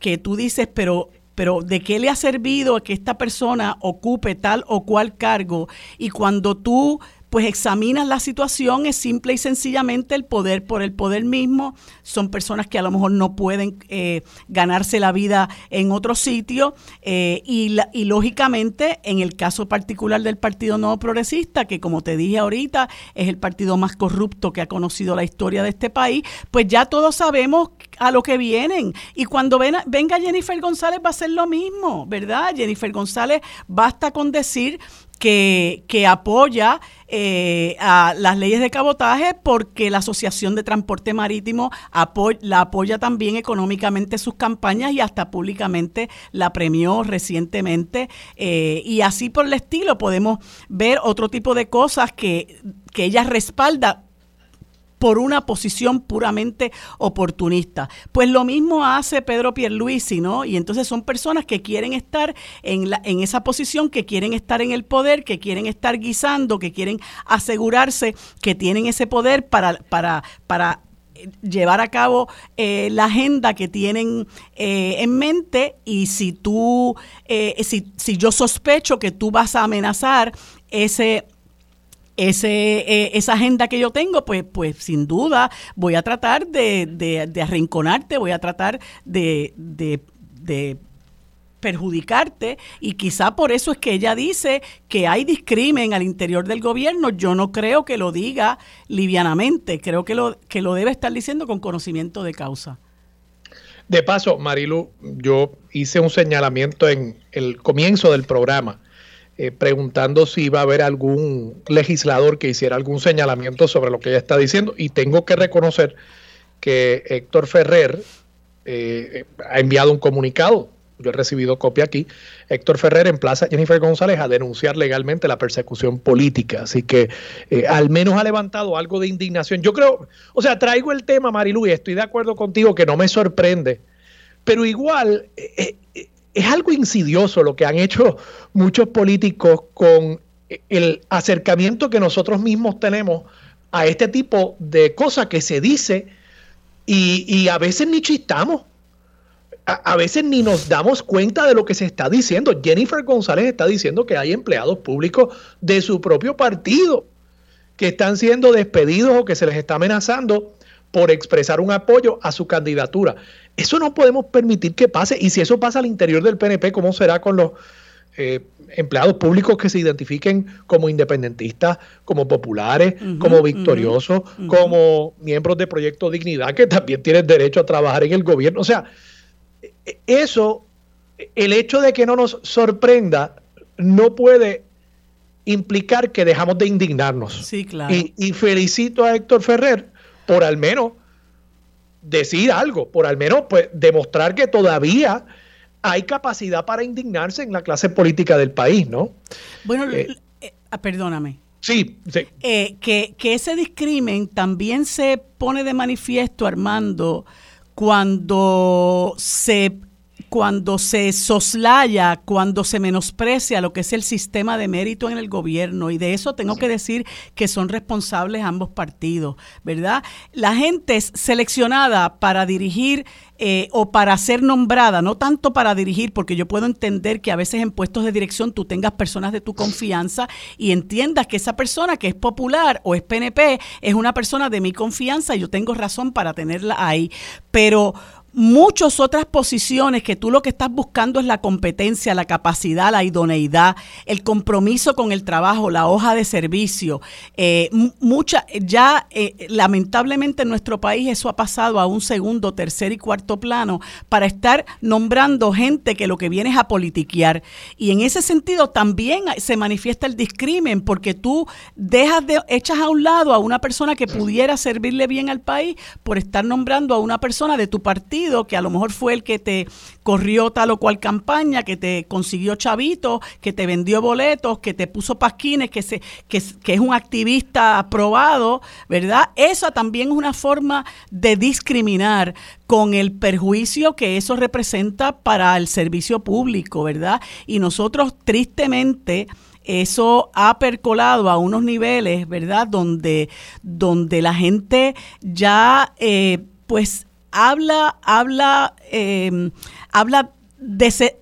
que tú dices, pero pero ¿de qué le ha servido que esta persona ocupe tal o cual cargo? Y cuando tú pues examinas la situación, es simple y sencillamente el poder por el poder mismo. Son personas que a lo mejor no pueden eh, ganarse la vida en otro sitio eh, y, lógicamente en el caso particular del Partido Nuevo Progresista, que como te dije ahorita es el partido más corrupto que ha conocido la historia de este país, pues ya todos sabemos a lo que vienen. Y cuando venga Jennifer González va a ser lo mismo, ¿verdad? Jennifer González basta con decir que, apoya eh, a las leyes de cabotaje porque la Asociación de Transporte Marítimo la apoya también económicamente sus campañas y hasta públicamente la premió recientemente. Eh, y así por el estilo podemos ver otro tipo de cosas que, que ella respalda por una posición puramente oportunista. Pues lo mismo hace Pedro Pierluisi, ¿no? Y entonces son personas que quieren estar en, la, en esa posición, que quieren estar en el poder, que quieren estar guisando, que quieren asegurarse que tienen ese poder para, para, para llevar a cabo eh, la agenda que tienen eh, en mente y si tú, eh, si, si yo sospecho que tú vas a amenazar ese ese, eh, esa agenda que yo tengo, pues, pues sin duda voy a tratar de, de, arrinconarte, voy a tratar de, de, perjudicarte y quizá por eso es que ella dice que hay discrimen al interior del gobierno. Yo no creo que lo diga livianamente, creo que lo, que lo debe estar diciendo con conocimiento de causa. De paso, Marilu, yo hice un señalamiento en el comienzo del programa eh, preguntando si iba a haber algún legislador que hiciera algún señalamiento sobre lo que ella está diciendo. Y tengo que reconocer que Héctor Ferrer eh, ha enviado un comunicado. Yo he recibido copia aquí. Héctor Ferrer emplaza a Jennifer González a denunciar legalmente la persecución política. Así que eh, al menos ha levantado algo de indignación. Yo creo, o sea, traigo el tema, Marilu, y estoy de acuerdo contigo que no me sorprende. Pero igual, es algo insidioso lo que han hecho muchos políticos con el acercamiento que nosotros mismos tenemos a este tipo de cosas que se dice y, a veces ni chistamos. A, veces ni nos damos cuenta de lo que se está diciendo. Jennifer González está diciendo que hay empleados públicos de su propio partido que están siendo despedidos o que se les está amenazando por expresar un apoyo a su candidatura. Eso no podemos permitir que pase. Y si eso pasa al interior del PNP, ¿cómo será con los eh, empleados públicos que se identifiquen como independentistas, como populares, como victoriosos, como miembros de Proyecto Dignidad, que también tienen derecho a trabajar en el gobierno? O sea, eso, el hecho de que no nos sorprenda, no puede implicar que dejamos de indignarnos. Sí, claro. y felicito a Héctor Ferrer por al menos decir algo, por al menos pues, demostrar que todavía hay capacidad para indignarse en la clase política del país, ¿no? Bueno, eh, eh, ah, perdóname. Sí, eh, que, que ese discrimen también se pone de manifiesto, Armando, cuando se cuando se soslaya, cuando se menosprecia lo que es el sistema de mérito en el gobierno, y de eso tengo que decir que son responsables ambos partidos, ¿verdad? La gente es seleccionada para dirigir eh, o para ser nombrada, no tanto para dirigir, porque yo puedo entender que a veces en puestos de dirección tú tengas personas de tu confianza y entiendas que esa persona que es popular o es PNP es una persona de mi confianza y yo tengo razón para tenerla ahí. Pero muchas otras posiciones que tú lo que estás buscando es la competencia, la capacidad, la idoneidad, el compromiso con el trabajo, la hoja de servicio. Eh, mucha, ya eh, lamentablemente en nuestro país eso ha pasado a un segundo, tercer y cuarto plano para estar nombrando gente que lo que viene es a politiquear. Y en ese sentido también se manifiesta el discrimen porque tú dejas de, echas a un lado a una persona que pudiera servirle bien al país por estar nombrando a una persona de tu partido que a lo mejor fue el que te corrió tal o cual campaña, que te consiguió chavitos, que te vendió boletos, que te puso pasquines, que, es un activista aprobado, ¿verdad? Esa también es una forma de discriminar con el perjuicio que eso representa para el servicio público, ¿verdad? Y nosotros tristemente eso ha percolado a unos niveles, ¿verdad? Donde, donde la gente ya, eh, pues, habla, habla, em, habla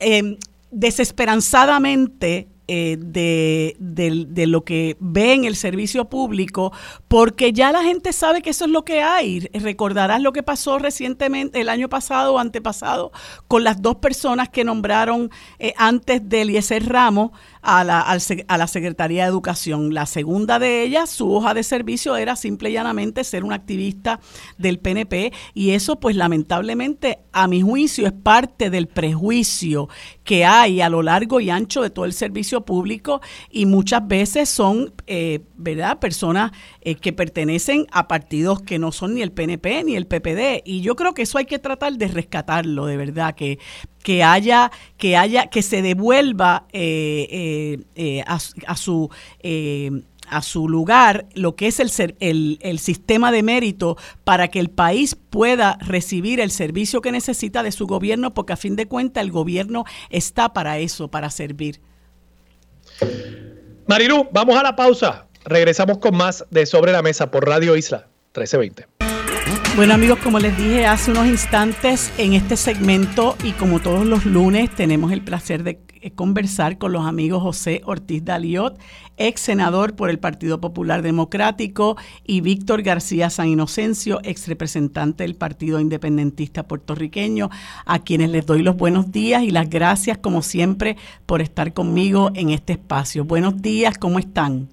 em, desesperanzadamente eh, de, de, lo que ve en el servicio público, porque ya la gente sabe que eso es lo que hay. Recordarás lo que pasó recientemente, el año pasado o antepasado, con las dos personas que nombraron eh, antes de Eliezer Ramos a la, a la Secretaría de Educación. La segunda de ellas, su hoja de servicio era simple y llanamente ser un activista del PNP y eso pues lamentablemente a mi juicio es parte del prejuicio que hay a lo largo y ancho de todo el servicio público y muchas veces son, eh, ¿verdad?, personas eh, que pertenecen a partidos que no son ni el PNP ni el PPD y yo creo que eso hay que tratar de rescatarlo, de verdad, que que haya, que haya, que se devuelva eh, eh, eh, a, su a su lugar lo que es el, el, el, sistema de mérito para que el país pueda recibir el servicio que necesita de su gobierno, porque a fin de cuentas el gobierno está para eso, para servir. Marilu, vamos a la pausa. Regresamos con más de Sobre la Mesa por Radio Isla 1320. Bueno amigos, como les dije hace unos instantes en este segmento y como todos los lunes tenemos el placer de eh, conversar con los amigos José Ortiz Daliot, ex senador por el Partido Popular Democrático, y Víctor García San Inocencio, ex representante del Partido Independentista Puertorriqueño, a quienes les doy los buenos días y las gracias como siempre por estar conmigo en este espacio. Buenos días, ¿cómo están?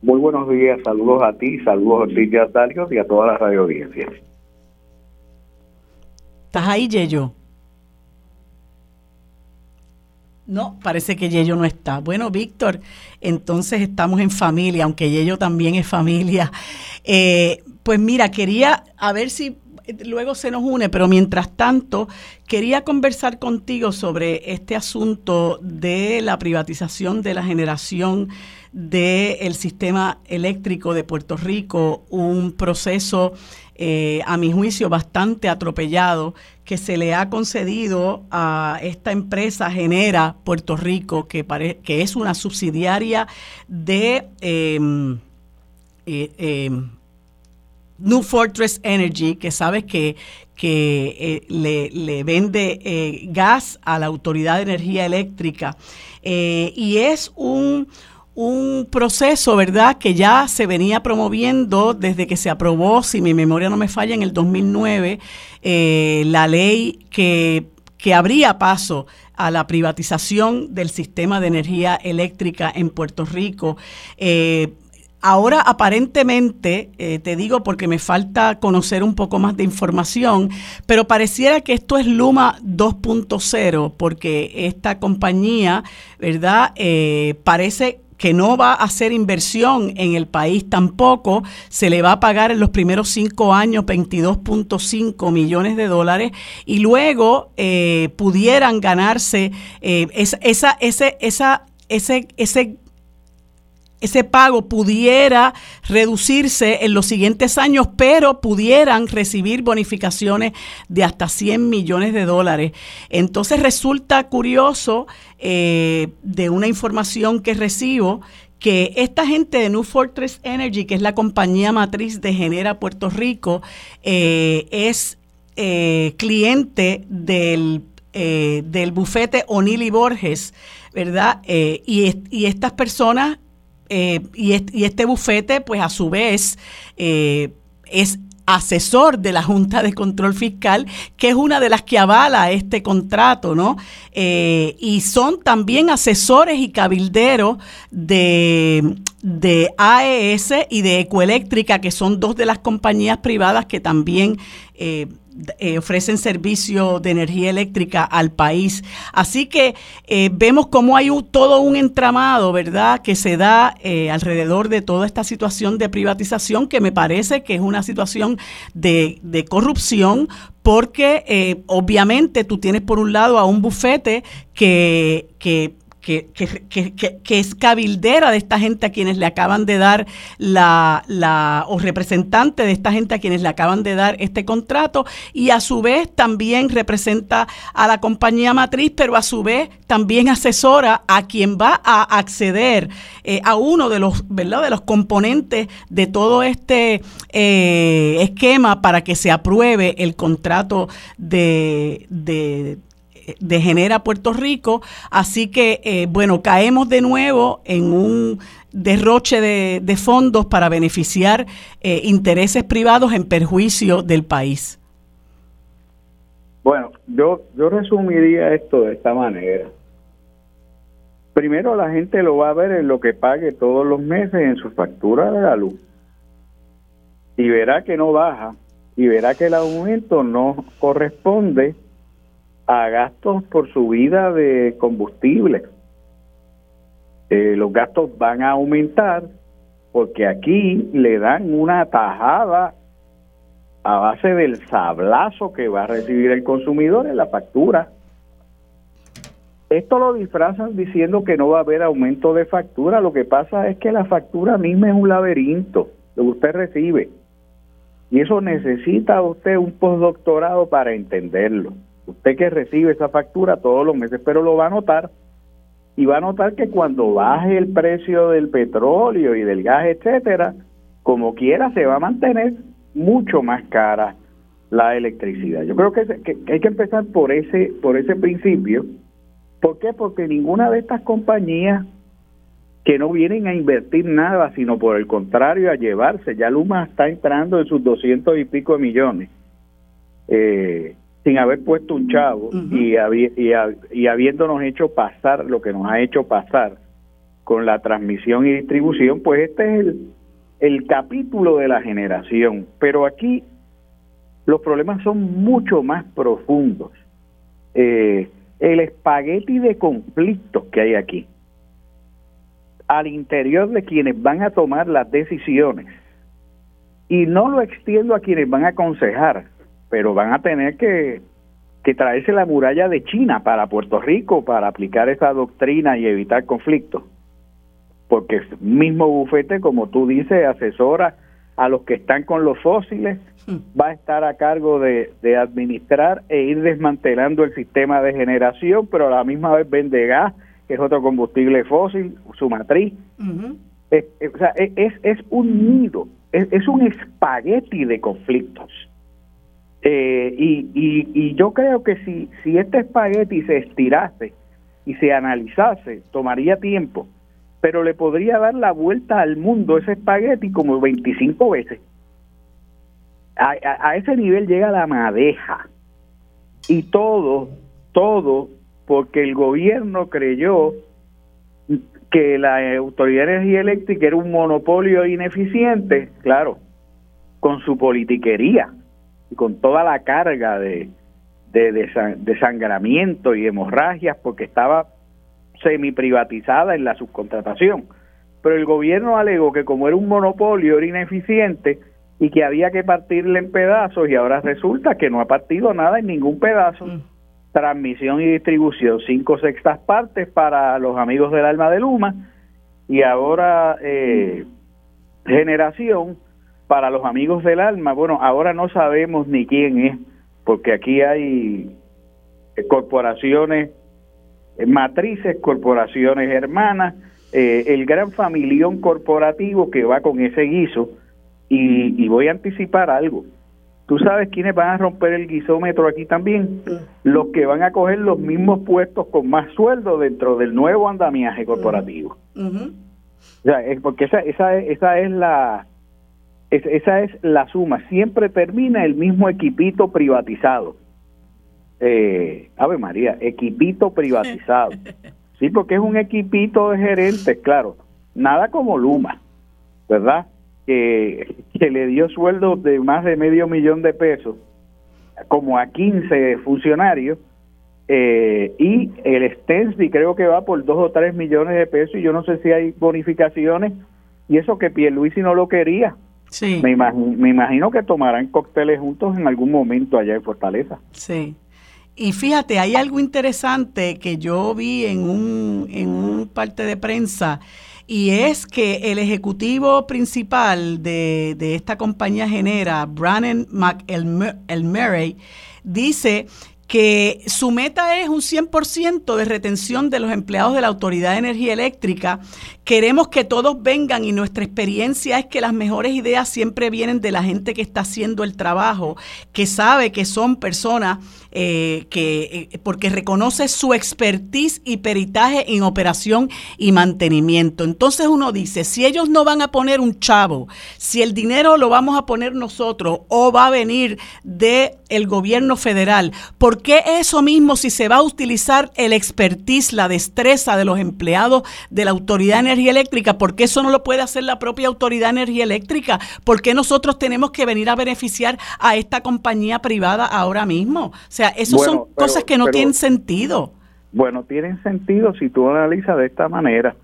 Muy buenos días, saludos a ti, saludos a Ortiz Daliot y a toda la radio audiencia. ¿Estás ahí, Yeyo? No, parece que Yeyo no está. Bueno, Víctor, entonces estamos en familia, aunque Yeyo también es familia. Eh, pues mira, quería a ver si luego se nos une, pero mientras tanto, quería conversar contigo sobre este asunto de la privatización de la generación del sistema eléctrico de Puerto Rico, un proceso eh, a mi juicio, bastante atropellado que se le ha concedido a esta empresa Genera Puerto Rico, que, que es una subsidiaria de em, eh, em, New Fortress Energy, que sabes que, eh, le, vende gas a la Autoridad de Energía Eléctrica. y es un un proceso, ¿verdad?, que ya se venía promoviendo desde que se aprobó, si mi memoria no me falla, en el 2009, eh, la ley que, que abría paso a la privatización del sistema de energía eléctrica en Puerto Rico. Eh, ahora aparentemente, eh, te digo porque me falta conocer un poco más de información, pero pareciera que esto es Luma 2.0, porque esta compañía, ¿verdad? parece que no va a hacer inversión en el país tampoco, se le va a pagar en los primeros cinco años 22.5 millones de dólares y luego eh, pudieran ganarse eh, esa, ese, esa, ese, ese ese pago pudiera reducirse en los siguientes años, pero pudieran recibir bonificaciones de hasta 100 millones de dólares. Entonces resulta curioso eh, de una información que recibo que esta gente de New Fortress Energy, que es la compañía matriz de Genera Puerto Rico, eh, es eh, cliente del, del bufete O'Neill Borges, ¿verdad? y, y estas personas eh, y, este, bufete, pues a su vez, eh, es asesor de la Junta de Control Fiscal, que es una de las que avala este contrato, ¿no? Eh, y son también asesores y cabilderos de, de AES y de Ecoeléctrica, que son dos de las compañías privadas que también eh, ofrecen servicio de energía eléctrica al país. Así que eh, vemos cómo hay todo un entramado, ¿verdad?, que se da eh, alrededor de toda esta situación de privatización, que me parece que es una situación de, corrupción, porque obviamente tú tienes por un lado a un bufete que que, que, es cabildera de esta gente a quienes le acaban de dar la, la, o representante de esta gente a quienes le acaban de dar este contrato y a su vez también representa a la compañía matriz, pero a su vez también asesora a quien va a acceder eh, a uno de los, ¿verdad? de los componentes de todo este eh, esquema para que se apruebe el contrato de, de de Genera Puerto Rico. Así que, eh, bueno, caemos de nuevo en un derroche de, fondos para beneficiar eh, intereses privados en perjuicio del país. Bueno, yo, yo resumiría esto de esta manera. Primero la gente lo va a ver en lo que pague todos los meses en su factura de la luz. Y verá que no baja y verá que el aumento no corresponde a gastos por subida de combustible. Eh, los gastos van a aumentar porque aquí le dan una tajada a base del sablazo que va a recibir el consumidor en la factura. Esto lo disfrazan diciendo que no va a haber aumento de factura. Lo que pasa es que la factura misma es un laberinto, lo que usted recibe. Y eso necesita usted un postdoctorado para entenderlo. Usted que recibe esa factura todos los meses, pero lo va a notar. Y va a notar que cuando baje el precio del petróleo y del gas, etcétera, como quiera se va a mantener mucho más cara la electricidad. Yo creo que, hay que empezar por ese por ese principio. ¿Por qué? Porque ninguna de estas compañías que no vienen a invertir nada, sino por el contrario a llevarse, ya Luma está entrando en sus doscientos y pico de millones, eh, sin haber puesto un chavo y, y, y habiéndonos hecho pasar lo que nos ha hecho pasar con la transmisión y distribución, pues este es el, el capítulo de la generación, pero aquí los problemas son mucho más profundos. Eh, el espagueti de conflictos que hay aquí, al interior de quienes van a tomar las decisiones, y no lo extiendo a quienes van a aconsejar, pero van a tener que, que traerse la muralla de China para Puerto Rico para aplicar esa doctrina y evitar conflictos porque el mismo bufete, como tú dices, asesora a los que están con los fósiles, hmm. va a estar a cargo de, administrar e ir desmantelando el sistema de generación, pero a la misma vez vende gas, que es otro combustible fósil, su matriz. es, o sea, es, es, un nido, es, un espagueti de conflictos. Eh, y, y, y yo creo que si, si este espagueti se estirase y se analizase, tomaría tiempo pero le podría dar la vuelta al mundo ese espagueti como 25 veces. A, ese nivel llega la madeja. Y todo, todo, porque el gobierno creyó que la Autoridad de Energía Eléctrica era un monopolio ineficiente, claro, con su politiquería y con toda la carga de, de, de desangramiento y hemorragias, porque estaba semi privatizada en la subcontratación. Pero el gobierno alegó que como era un monopolio era ineficiente y que había que partirle en pedazos y ahora resulta que no ha partido nada en ningún pedazo. Mm. Transmisión y distribución, cinco sextas partes para los amigos del alma de Luma y ahora eh, generación para los amigos del alma. Bueno, ahora no sabemos ni quién es, porque aquí hay corporaciones eh, matrices, corporaciones hermanas, eh, el gran familión corporativo que va con ese guiso. Y, voy a anticipar algo. ¿Tú sabes quiénes van a romper el guisómetro aquí también? Los que van a coger los mismos puestos con más sueldo dentro del nuevo andamiaje corporativo. porque esa, esa, esa es la esa es la suma. Siempre termina el mismo equipito privatizado eh, Ave María, equipito privatizado. [LAUGHS] Sí, porque es un equipito de gerentes, claro, nada como Luma, ¿verdad? Que, que le dio sueldos de más de medio millón de pesos, como a 15 funcionarios, eh, y el Stensby creo que va por dos o tres millones de pesos, y yo no sé si hay bonificaciones, y eso que Pierluisi no lo quería. Sí. Me, imagino, me imagino que tomarán cócteles juntos en algún momento allá en Fortaleza. Sí. Y fíjate, hay algo interesante que yo vi en un, en un parte de prensa y es que el ejecutivo principal de, de esta compañía genera, Brannan McElmurray, dice que su meta es un 100% de retención de los empleados de la Autoridad de Energía Eléctrica. Queremos que todos vengan y nuestra experiencia es que las mejores ideas siempre vienen de la gente que está haciendo el trabajo, que sabe que son personas eh, que eh, porque reconoce su expertise y peritaje en operación y mantenimiento. Entonces uno dice, si ellos no van a poner un chavo, si el dinero lo vamos a poner nosotros o va a venir del el gobierno federal, ¿por ¿por qué eso mismo si se va a utilizar el expertise, la destreza de los empleados de la Autoridad de Energía Eléctrica, por qué eso no lo puede hacer la propia Autoridad de Energía Eléctrica? ¿Por qué nosotros tenemos que venir a beneficiar a esta compañía privada ahora mismo? Sea, eso son cosas que no tienen sentido. Bueno, tienen sentido si tú analizas de esta manera.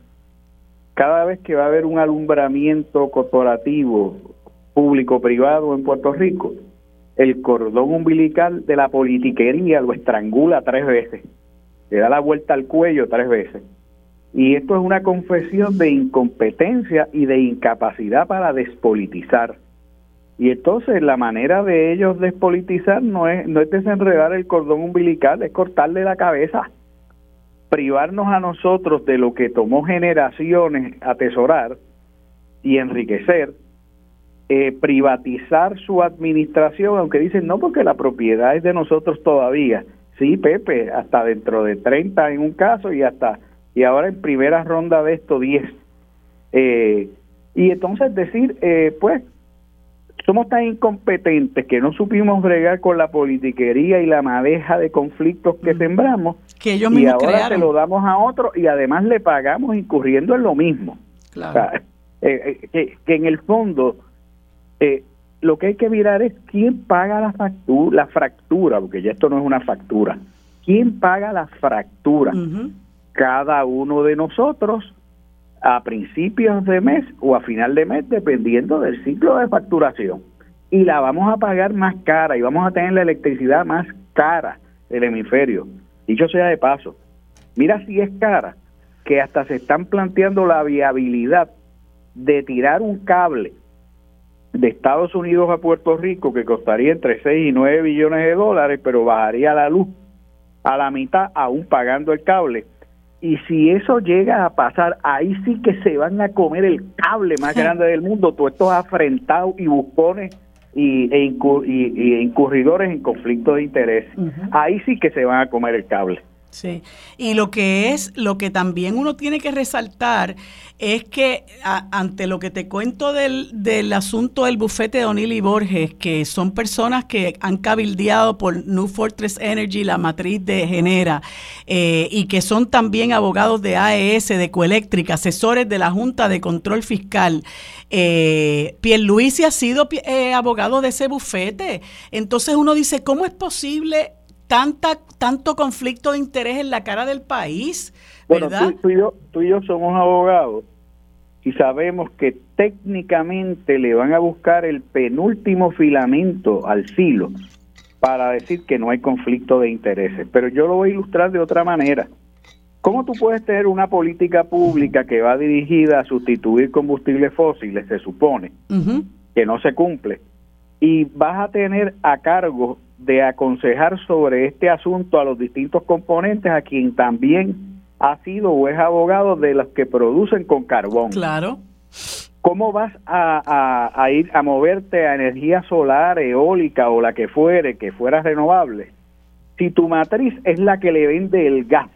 Cada vez que va a haber un alumbramiento corporativo público-privado en Puerto Rico, el cordón umbilical de la politiquería lo estrangula tres veces, le da la vuelta al cuello tres veces. Y esto es una confesión de incompetencia y de incapacidad para despolitizar. Y entonces la manera de ellos despolitizar no es, no es desenredar el cordón umbilical, es cortarle la cabeza, privarnos a nosotros de lo que tomó generaciones atesorar y enriquecer eh, privatizar su administración, aunque dicen no, porque la propiedad es de nosotros todavía. Sí, Pepe, hasta dentro de 30 en un caso y hasta, y ahora en primera ronda de esto 10. Eh, y entonces decir, eh, pues, somos tan incompetentes que no supimos bregar con la politiquería y la madeja de conflictos que sembramos, que ellos y ahora se lo damos a otro y además le pagamos incurriendo en lo mismo. Claro. que, que en el fondo eh, lo que hay que mirar es quién paga la factura, la fractura, porque ya esto no es una factura. ¿Quién paga la fractura? Cada uno de nosotros a principios de mes o a final de mes, dependiendo del ciclo de facturación. Y la vamos a pagar más cara y vamos a tener la electricidad más cara del hemisferio. Dicho sea de paso, mira si es cara, que hasta se están planteando la viabilidad de tirar un cable de Estados Unidos a Puerto Rico que costaría entre 6 y 9 billones de dólares, pero bajaría la luz a la mitad aún pagando el cable. Y si eso llega a pasar, ahí sí que se van a comer el cable más grande del mundo, todos estos afrentados y buscones y, e, y, incurridores en conflictos de interés. Ahí sí que se van a comer el cable. Sí, y lo que es, lo que también uno tiene que resaltar es que ante lo que te cuento del, del asunto del bufete de O'Neill y Borges, que son personas que han cabildeado por New Fortress Energy, la matriz de Genera, eh, y que son también abogados de AES, de Coeléctrica, asesores de la Junta de Control Fiscal. Eh, Pierluisi ha sido eh, abogado de ese bufete. Entonces uno dice, ¿cómo es posible tanta, tanto conflicto de interés en la cara del país, ¿verdad? Bueno, tú, y yo, tú y yo somos abogados y sabemos que técnicamente le van a buscar el penúltimo filamento al filo para decir que no hay conflicto de intereses. Pero yo lo voy a ilustrar de otra manera. ¿Cómo tú puedes tener una política pública que va dirigida a sustituir combustibles fósiles, se supone, que no se cumple, y vas a tener a cargo de aconsejar sobre este asunto a los distintos componentes, a quien también ha sido o es abogado de los que producen con carbón. Claro. ¿Cómo vas a, a, ir a moverte a energía solar, eólica o la que fuere, que fuera renovable? Si tu matriz es la que le vende el gas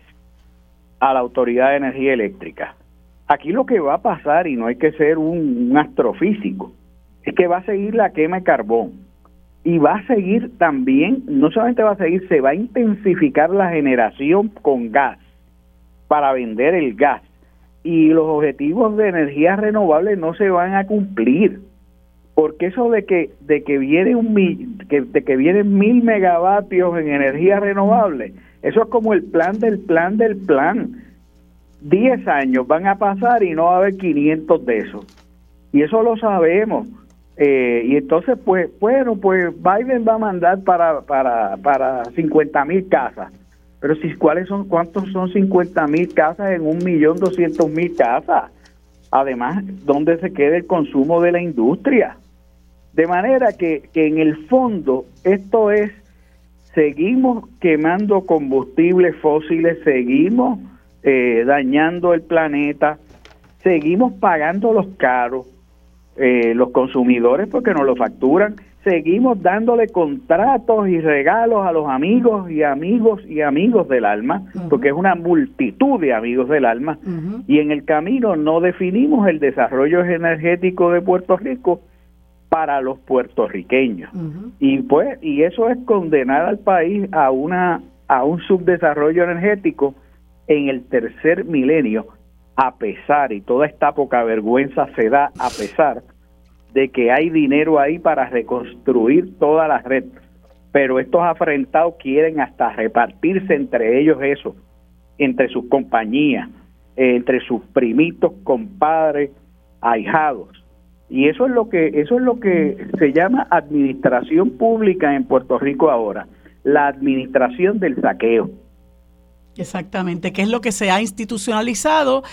a la Autoridad de Energía Eléctrica. Aquí lo que va a pasar, y no hay que ser un, un astrofísico, es que va a seguir la quema de carbón y va a seguir también, no solamente va a seguir, se va a intensificar la generación con gas para vender el gas. Y los objetivos de energía renovable no se van a cumplir porque eso de que de que viene un mil, que, de que vienen mil megavatios en energía renovable eso es como el plan del plan del plan. Diez años van a pasar y no va a haber 500 de esos. Y eso lo sabemos eh, y entonces, pues, bueno, pues Biden va a mandar para, para, para 50 mil casas. Pero si, ¿cuáles son, cuántos son 50 mil casas en un millón doscientos mil casas? Además, ¿dónde se queda el consumo de la industria? De manera que, en el fondo esto es, seguimos quemando combustibles fósiles, seguimos eh, dañando el planeta, seguimos pagando los caros, eh, los consumidores porque nos lo facturan. Seguimos dándole contratos y regalos a los amigos y amigos y amigos del alma, porque es una multitud de amigos del alma, y en el camino no definimos el desarrollo energético de Puerto Rico para los puertorriqueños. Y pues y eso es condenar al país a una a un subdesarrollo energético en el tercer milenio, a pesar y toda esta poca vergüenza se da a pesar de que hay dinero ahí para reconstruir toda la red. Pero estos afrentados quieren hasta repartirse entre ellos eso, entre sus compañías, entre sus primitos, compadres, ahijados y eso es lo que eso es lo que se llama administración pública en Puerto Rico ahora, la administración del saqueo. Exactamente, que es lo que se ha institucionalizado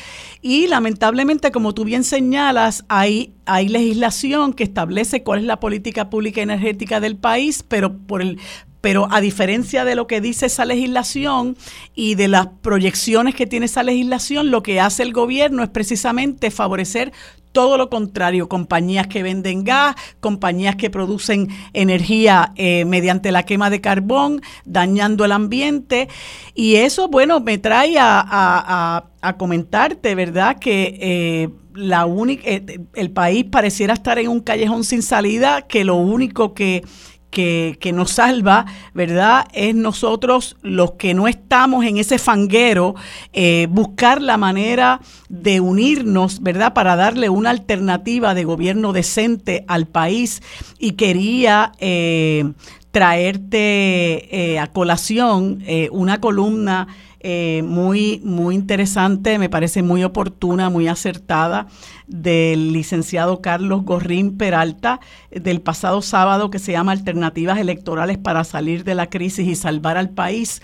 y lamentablemente, como tú bien señalas, hay, hay legislación que establece cuál es la política pública energética del país, pero por el pero a diferencia de lo que dice esa legislación y de las proyecciones que tiene esa legislación, lo que hace el gobierno es precisamente favorecer todo lo contrario, compañías que venden gas, compañías que producen energía eh, mediante la quema de carbón, dañando el ambiente. Y eso, bueno, me trae a, comentarte, ¿verdad? Que eh, la única, eh, el país pareciera estar en un callejón sin salida, que lo único que que, nos salva, ¿verdad? Es nosotros los que no estamos en ese fanguero, eh, buscar la manera de unirnos, ¿verdad? Para darle una alternativa de gobierno decente al país. Y quería eh, traerte eh, a colación una columna muy, muy interesante, me parece muy oportuna, muy acertada del licenciado Carlos Gorrín Peralta del pasado sábado que se llama Alternativas Electorales para salir de la crisis y salvar al país.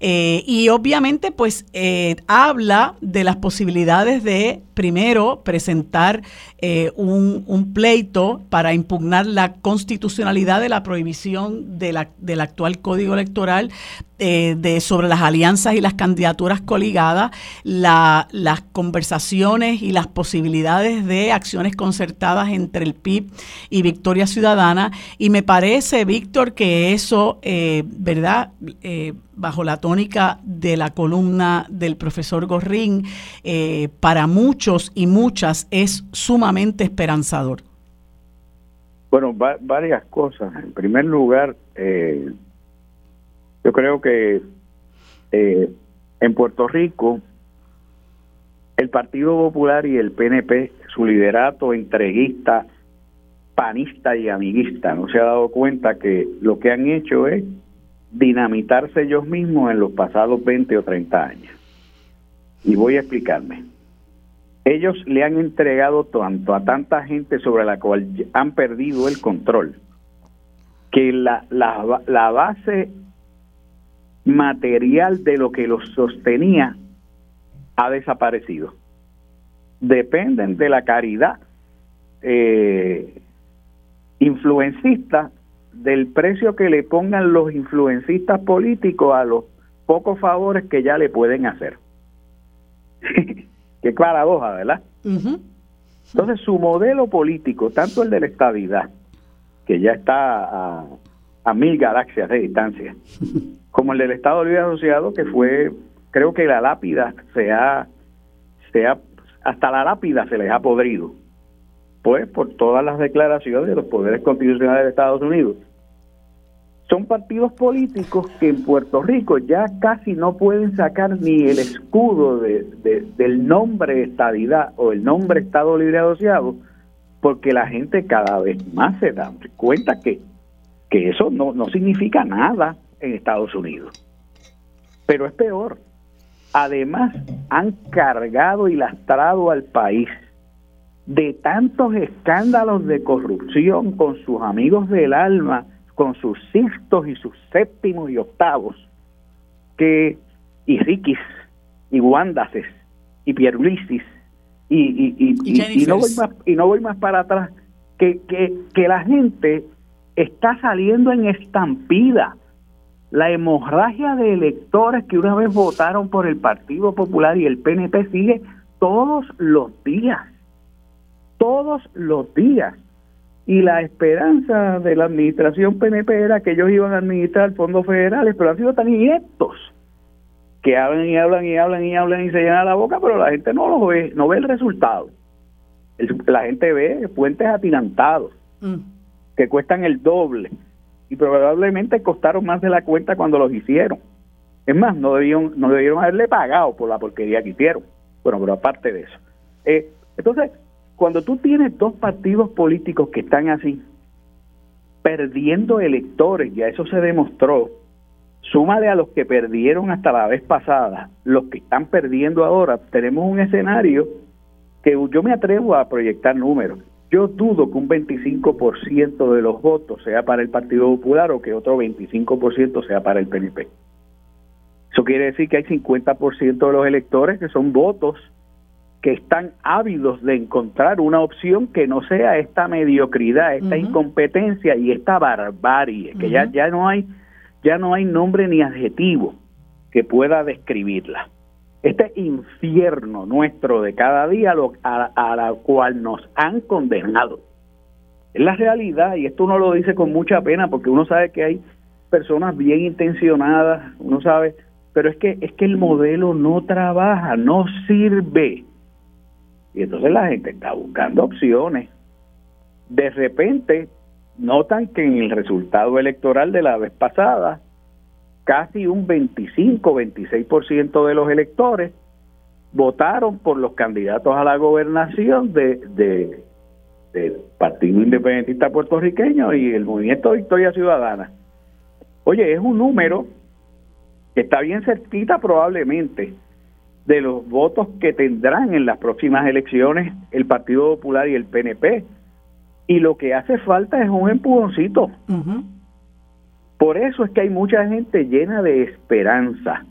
Eh, y obviamente pues eh, habla de las posibilidades de primero presentar eh, un, pleito para impugnar la constitucionalidad de la prohibición de la, del actual código electoral de, sobre las alianzas y las candidaturas coligadas, las conversaciones y las posibilidades de acciones concertadas entre el PIB y Victoria Ciudadana. Y me parece, Víctor, que eso, eh, ¿verdad? Eh, bajo la tónica de la columna del profesor Gorrín, eh, para muchos y muchas es sumamente esperanzador. Bueno, varias cosas. En primer lugar, yo creo que en Puerto Rico el Partido Popular y el PNP, su liderato entreguista, panista y amiguista, no se ha dado cuenta que lo que han hecho es dinamitarse ellos mismos en los pasados 20 o 30 años. Y voy a explicarme. Ellos le han entregado tanto a tanta gente sobre la cual han perdido el control, que la, la, la base material de lo que los sostenía ha desaparecido. Dependen de la caridad eh, influencista, del precio que le pongan los influencistas políticos a los pocos favores que ya le pueden hacer. [LAUGHS] Qué paradoja, ¿verdad? Entonces, su modelo político, tanto el de la estabilidad, que ya está a, a mil galaxias de distancia, [LAUGHS] como el del Estado Libre Asociado, que fue creo que la lápida se ha, se ha, hasta la lápida se les ha podrido, pues por todas las declaraciones de los poderes constitucionales de Estados Unidos. Son partidos políticos que en Puerto Rico ya casi no pueden sacar ni el escudo de, del nombre estadidad o el nombre Estado Libre Asociado, porque la gente cada vez más se da cuenta que, que eso no, no significa nada en Estados Unidos. Pero es peor, además han cargado y lastrado al país de tantos escándalos de corrupción con sus amigos del alma, con sus sextos y sus séptimos y octavos, que y Riquis y Wandases y Pierluisis y, y, y, y, no voy más, y no voy más para atrás, que, que, que la gente está saliendo en estampida la hemorragia de electores que una vez votaron por el Partido Popular y el PNP sigue todos los días, todos los días. Y la esperanza de la administración PNP era que ellos iban a administrar fondos federales, pero han sido tan ineptos que hablan y hablan y hablan y hablan y se llenan la boca, pero la gente no lo ve, no ve el resultado. la gente ve puentes atilantados. Mm. que cuestan el doble y probablemente costaron más de la cuenta cuando los hicieron. Es más, no debieron, no debieron haberle pagado por la porquería que hicieron. Bueno, pero aparte de eso. Eh, entonces, cuando tú tienes dos partidos políticos que están así, perdiendo electores, ya eso se demostró, súmale a los que perdieron hasta la vez pasada, los que están perdiendo ahora, tenemos un escenario que yo me atrevo a proyectar números. Yo dudo que un 25% de los votos sea para el Partido Popular o que otro 25% sea para el PNP. Eso quiere decir que hay 50% de los electores que son votos que están ávidos de encontrar una opción que no sea esta mediocridad, esta incompetencia y esta barbarie, que ya, ya no hay ya no hay nombre ni adjetivo que pueda describirla. Este infierno nuestro de cada día lo, a, a la cual nos han condenado. Es la realidad y esto uno lo dice con mucha pena porque uno sabe que hay personas bien intencionadas, uno sabe, pero es que es que el modelo no trabaja, no sirve. Y entonces la gente está buscando opciones. De repente notan que en el resultado electoral de la vez pasada, casi un 25-26% de los electores votaron por los candidatos a la gobernación de, de, del Partido Independentista Puertorriqueño y el Movimiento Victoria Ciudadana. Oye, es un número que está bien cerquita probablemente de los votos que tendrán en las próximas elecciones el Partido Popular y el PNP. Y lo que hace falta es un empujoncito. Por eso es que hay mucha gente llena de esperanza,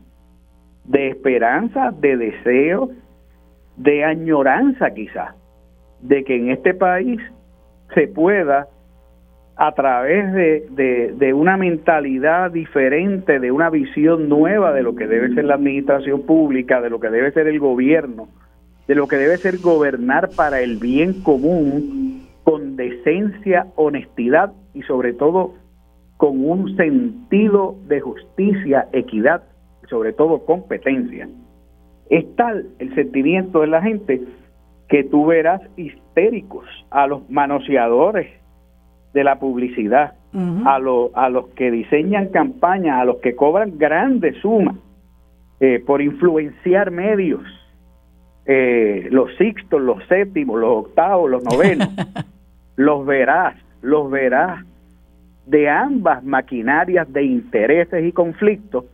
de esperanza, de deseo, de añoranza quizás, de que en este país se pueda a través de, de, una mentalidad diferente, de una visión nueva de lo que debe ser la administración pública, de lo que debe ser el gobierno, de lo que debe ser gobernar para el bien común, con decencia, honestidad y sobre todo con un sentido de justicia, equidad sobre todo competencia. Es tal el sentimiento de la gente que tú verás histéricos a los manoseadores de la publicidad, a, a los que diseñan campañas, a los que cobran grandes sumas eh, por influenciar medios, eh, los sextos, los séptimos, los octavos, los novenos, [LAUGHS] los verás, los verás de ambas maquinarias de intereses y conflictos,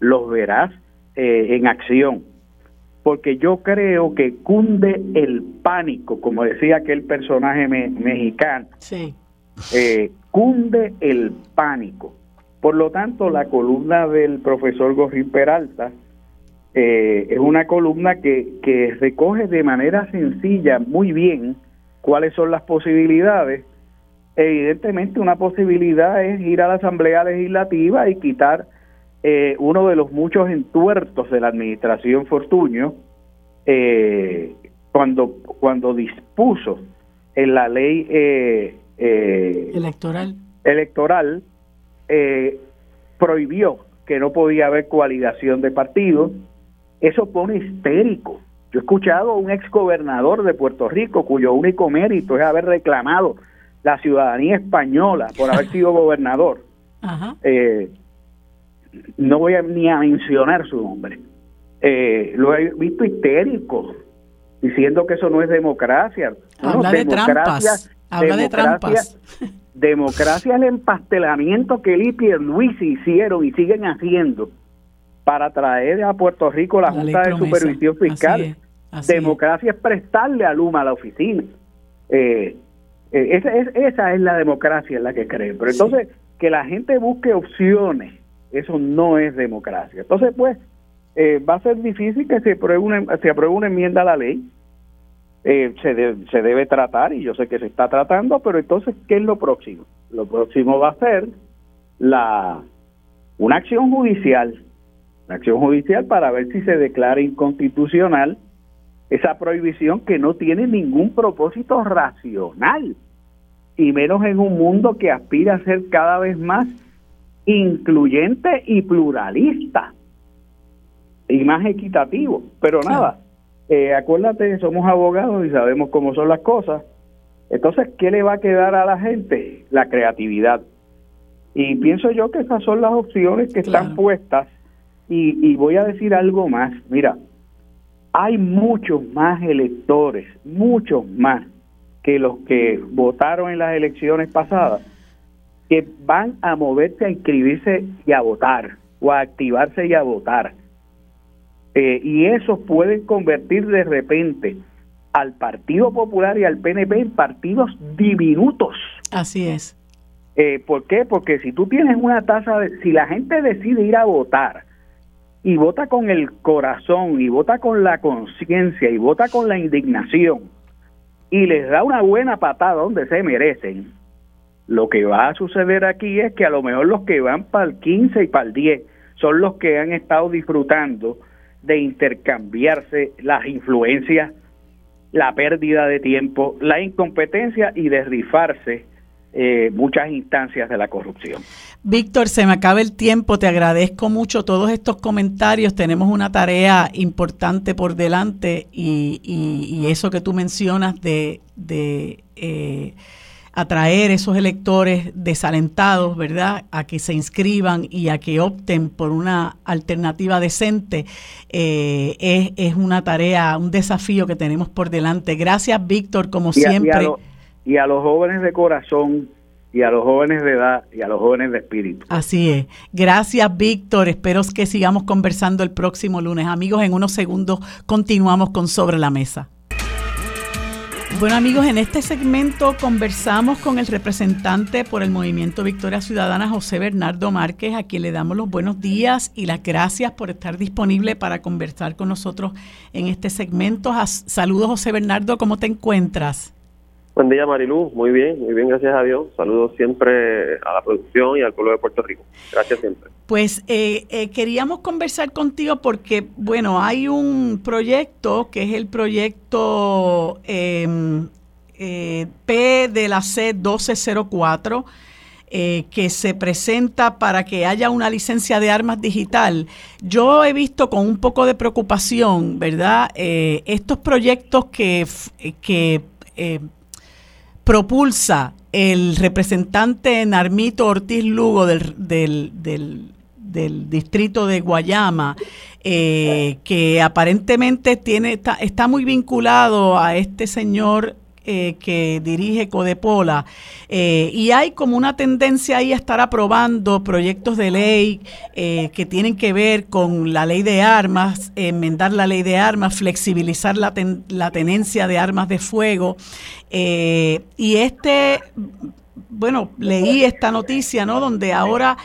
los verás eh, en acción. Porque yo creo que cunde el pánico, como decía aquel personaje mexicano. Sí eh, cunde el pánico. Por lo tanto, la columna del profesor Gorrín Peralta eh, es una columna que, que recoge de manera sencilla, muy bien, cuáles son las posibilidades. Evidentemente, una posibilidad es ir a la Asamblea Legislativa y quitar eh, uno de los muchos entuertos de la administración Fortuño eh, cuando, cuando dispuso en la ley eh, eh, electoral, electoral eh, prohibió que no podía haber coaligación de partidos. Eso pone histérico. Yo he escuchado a un ex gobernador de Puerto Rico cuyo único mérito es haber reclamado la ciudadanía española por haber sido gobernador. [LAUGHS] Eh, no voy a, ni a mencionar su nombre. Eh, lo he visto histérico, diciendo que eso no es democracia. Habla de trampas. Habla de trampas. [LAUGHS] Democracia es el empastelamiento que Lipi y Luis hicieron y siguen haciendo para traer a Puerto Rico la, Junta de Supervisión Fiscal. democracia es. prestarle a Luma la oficina. Eh, eh, esa, es, esa es la democracia en la que creen. Pero entonces, que la gente busque opciones, eso no es democracia. Entonces, pues, eh, va a ser difícil que se apruebe una, se apruebe una enmienda a la ley eh, se, se debe tratar y yo sé que se está tratando, pero entonces, ¿qué es lo próximo? Lo próximo va a ser la una acción judicial, una acción judicial para ver si se declara inconstitucional esa prohibición que no tiene ningún propósito racional, y menos en un mundo que aspira a ser cada vez más incluyente y pluralista y más equitativo. Pero nada, eh, acuérdate, somos abogados y sabemos cómo son las cosas. Entonces, ¿qué le va a quedar a la gente? La creatividad. Y pienso yo que esas son las opciones que están puestas. Y, y voy a decir algo más. Mira, hay muchos más electores, muchos más que los que votaron en las elecciones pasadas, que van a moverse a inscribirse y a votar, o a activarse y a votar. Eh, y eso pueden convertir de repente al Partido Popular y al PNP en partidos diminutos. Así es. Eh, ¿Por qué? Porque si tú tienes una tasa, de, si la gente decide ir a votar y vota con el corazón y vota con la conciencia y vota con la indignación y les da una buena patada donde se merecen, lo que va a suceder aquí es que a lo mejor los que van para el 15 y para el 10 son los que han estado disfrutando de intercambiarse las influencias, la pérdida de tiempo, la incompetencia y de rifarse eh, muchas instancias de la corrupción. Víctor, se me acaba el tiempo, te agradezco mucho todos estos comentarios, tenemos una tarea importante por delante y, eso que tú mencionas de, de eh, atraer esos electores desalentados, ¿verdad?, a que se inscriban y a que opten por una alternativa decente, eh, es, una tarea, un desafío que tenemos por delante. Gracias, Víctor, como siempre. Y a los jóvenes de corazón y a los jóvenes de edad y a los jóvenes de espíritu. Así es. Gracias, Víctor. Espero que sigamos conversando el próximo lunes. Amigos, en unos segundos continuamos con Sobre la Mesa. Bueno amigos, en este segmento conversamos con el representante por el Movimiento Victoria Ciudadana, José Bernardo Márquez, a quien le damos los buenos días y las gracias por estar disponible para conversar con nosotros en este segmento. Saludos José Bernardo, ¿cómo te encuentras? Buen día, Marilú. Muy bien, muy bien, gracias a Dios. Saludos siempre a la producción y al pueblo de Puerto Rico. Gracias siempre. Pues eh, eh, queríamos conversar contigo porque, bueno, hay un proyecto que es el proyecto em, eh, P de la C 1204. que se presenta para que haya una licencia de armas digital. Yo he visto con un poco de preocupación, ¿verdad? estos proyectos que, que propulsa el representante Narmito Ortiz Lugo del, del, del, distrito de Guayama, eh, que aparentemente tiene está, está muy vinculado a este señor eh, que dirige Codepola eh, y hay como una tendencia ahí a estar aprobando proyectos de ley eh, que tienen que ver con la ley de armas, enmendar la ley de armas, flexibilizar la, la tenencia de armas de fuego y este bueno, leí esta noticia, ¿no? Donde ahora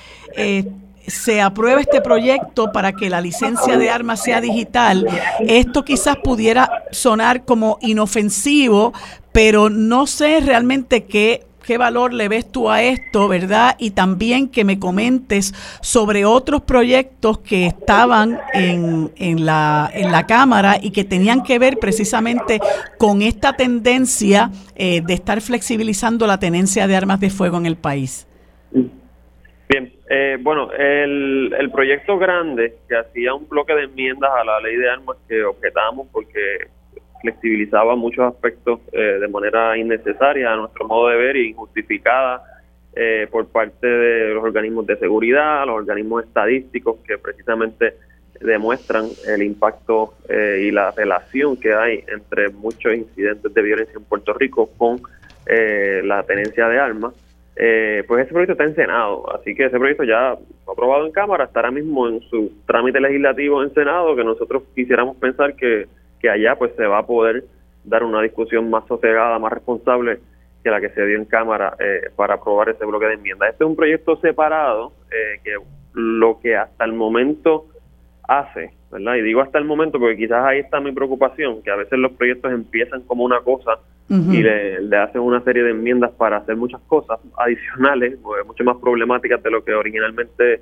se aprueba este proyecto para que la licencia de armas sea digital, esto quizás pudiera sonar como inofensivo, pero no sé realmente qué qué valor le ves tú a esto, ¿verdad? Y también que me comentes sobre otros proyectos que estaban en, en, la, en la Cámara y que tenían que ver precisamente con esta tendencia eh, de estar flexibilizando la tenencia de armas de fuego en el país. Bien, eh, bueno, el, el proyecto grande que hacía un bloque de enmiendas a la ley de armas que objetamos porque flexibilizaba muchos aspectos eh, de manera innecesaria a nuestro modo de ver y injustificada eh, por parte de los organismos de seguridad, los organismos estadísticos que precisamente demuestran el impacto y la relación que hay entre muchos incidentes de violencia en Puerto Rico con la tenencia de armas eh, pues ese proyecto está en Senado, así que ese proyecto ya fue aprobado en Cámara, estará mismo en su trámite legislativo en Senado, que nosotros quisiéramos pensar que, allá pues se va a poder dar una discusión más sosegada, más responsable que la que se dio en Cámara eh, para aprobar ese bloque de enmiendas. Este es un proyecto separado eh, que lo que hasta el momento hace, ¿verdad? Y digo hasta el momento porque quizás ahí está mi preocupación, que a veces los proyectos empiezan como una cosa y le, hacen una serie de enmiendas para hacer muchas cosas adicionales, mucho más problemáticas de lo que originalmente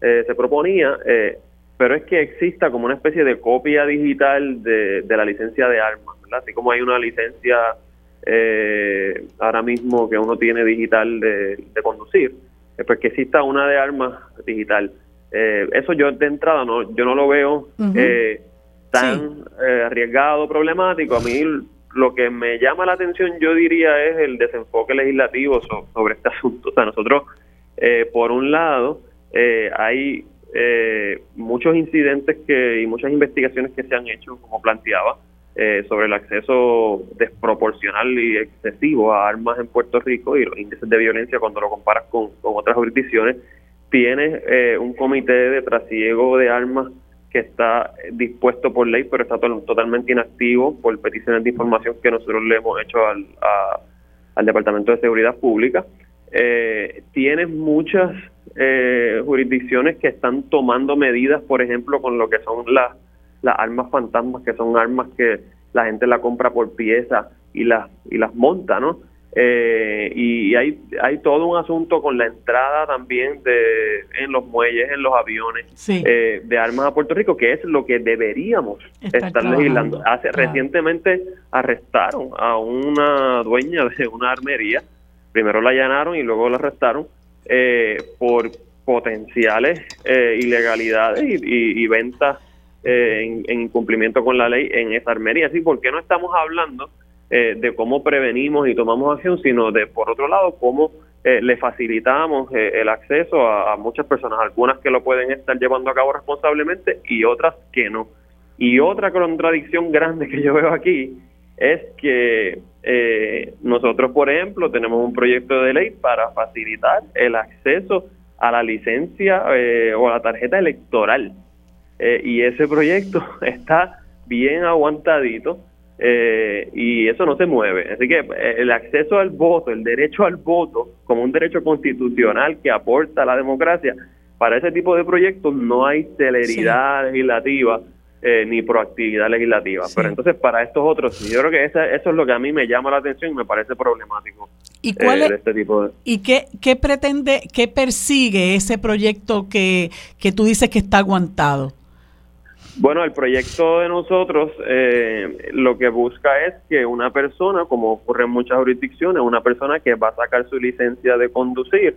eh, se proponía, eh, pero es que exista como una especie de copia digital de, la licencia de armas, ¿verdad? Así como hay una licencia eh, ahora mismo que uno tiene digital de, conducir, pues que exista una de armas digital. eso yo de entrada no, yo no lo veo tan arriesgado, problemático. A mí lo que me llama la atención, yo diría, es el desenfoque legislativo sobre este [LAUGHS] asunto. O sea, nosotros, eh, por un lado, eh, hay eh, muchos incidentes que y muchas investigaciones que se han hecho, como planteaba, sobre el acceso desproporcional y excesivo a armas en Puerto Rico y los índices de violencia cuando lo comparas con, con otras jurisdicciones. Tienes un comité de trasiego de armas que está dispuesto por ley, pero está totalmente inactivo por peticiones de información que nosotros le hemos hecho al, al Departamento de Seguridad Pública. Eh, tienes muchas eh, jurisdicciones que están tomando medidas, por ejemplo, con lo que son las, las armas fantasmas, que son armas que la gente la compra por pieza y las, y las monta, ¿no? Eh, y hay, hay todo un asunto con la entrada también de en los muelles, en los aviones eh, de armas a Puerto Rico, que es lo que deberíamos estar legislando. Hace, Recientemente arrestaron a una dueña de una armería, primero la allanaron y luego la arrestaron eh, por potenciales ilegalidades y, ventas en, en, incumplimiento con la ley en esa armería. Así, ¿por qué no estamos hablando? Eh, de cómo prevenimos y tomamos acción, sino de, por otro lado, cómo eh, le facilitamos eh, el acceso a, muchas personas, algunas que lo pueden estar llevando a cabo responsablemente y otras que no. Y otra contradicción grande que yo veo aquí es que nosotros, por ejemplo, tenemos un proyecto de ley para facilitar el acceso a la licencia o a la tarjeta electoral. y ese proyecto [LAUGHS] está bien aguantadito eh, y eso no se mueve. Así que eh, el acceso al voto, el derecho al voto, como un derecho constitucional que aporta a la democracia, para ese tipo de proyectos no hay celeridad legislativa eh, ni proactividad legislativa. Pero entonces para estos otros, yo creo que eso es lo que a mí me llama la atención y me parece problemático. ¿Y cuál es, este tipo de... ¿Y qué, qué pretende, qué persigue ese proyecto que, que tú dices que está aguantado? Bueno, el proyecto de nosotros eh, lo que busca es que una persona, como ocurre en muchas jurisdicciones, una persona que va a sacar su licencia de conducir,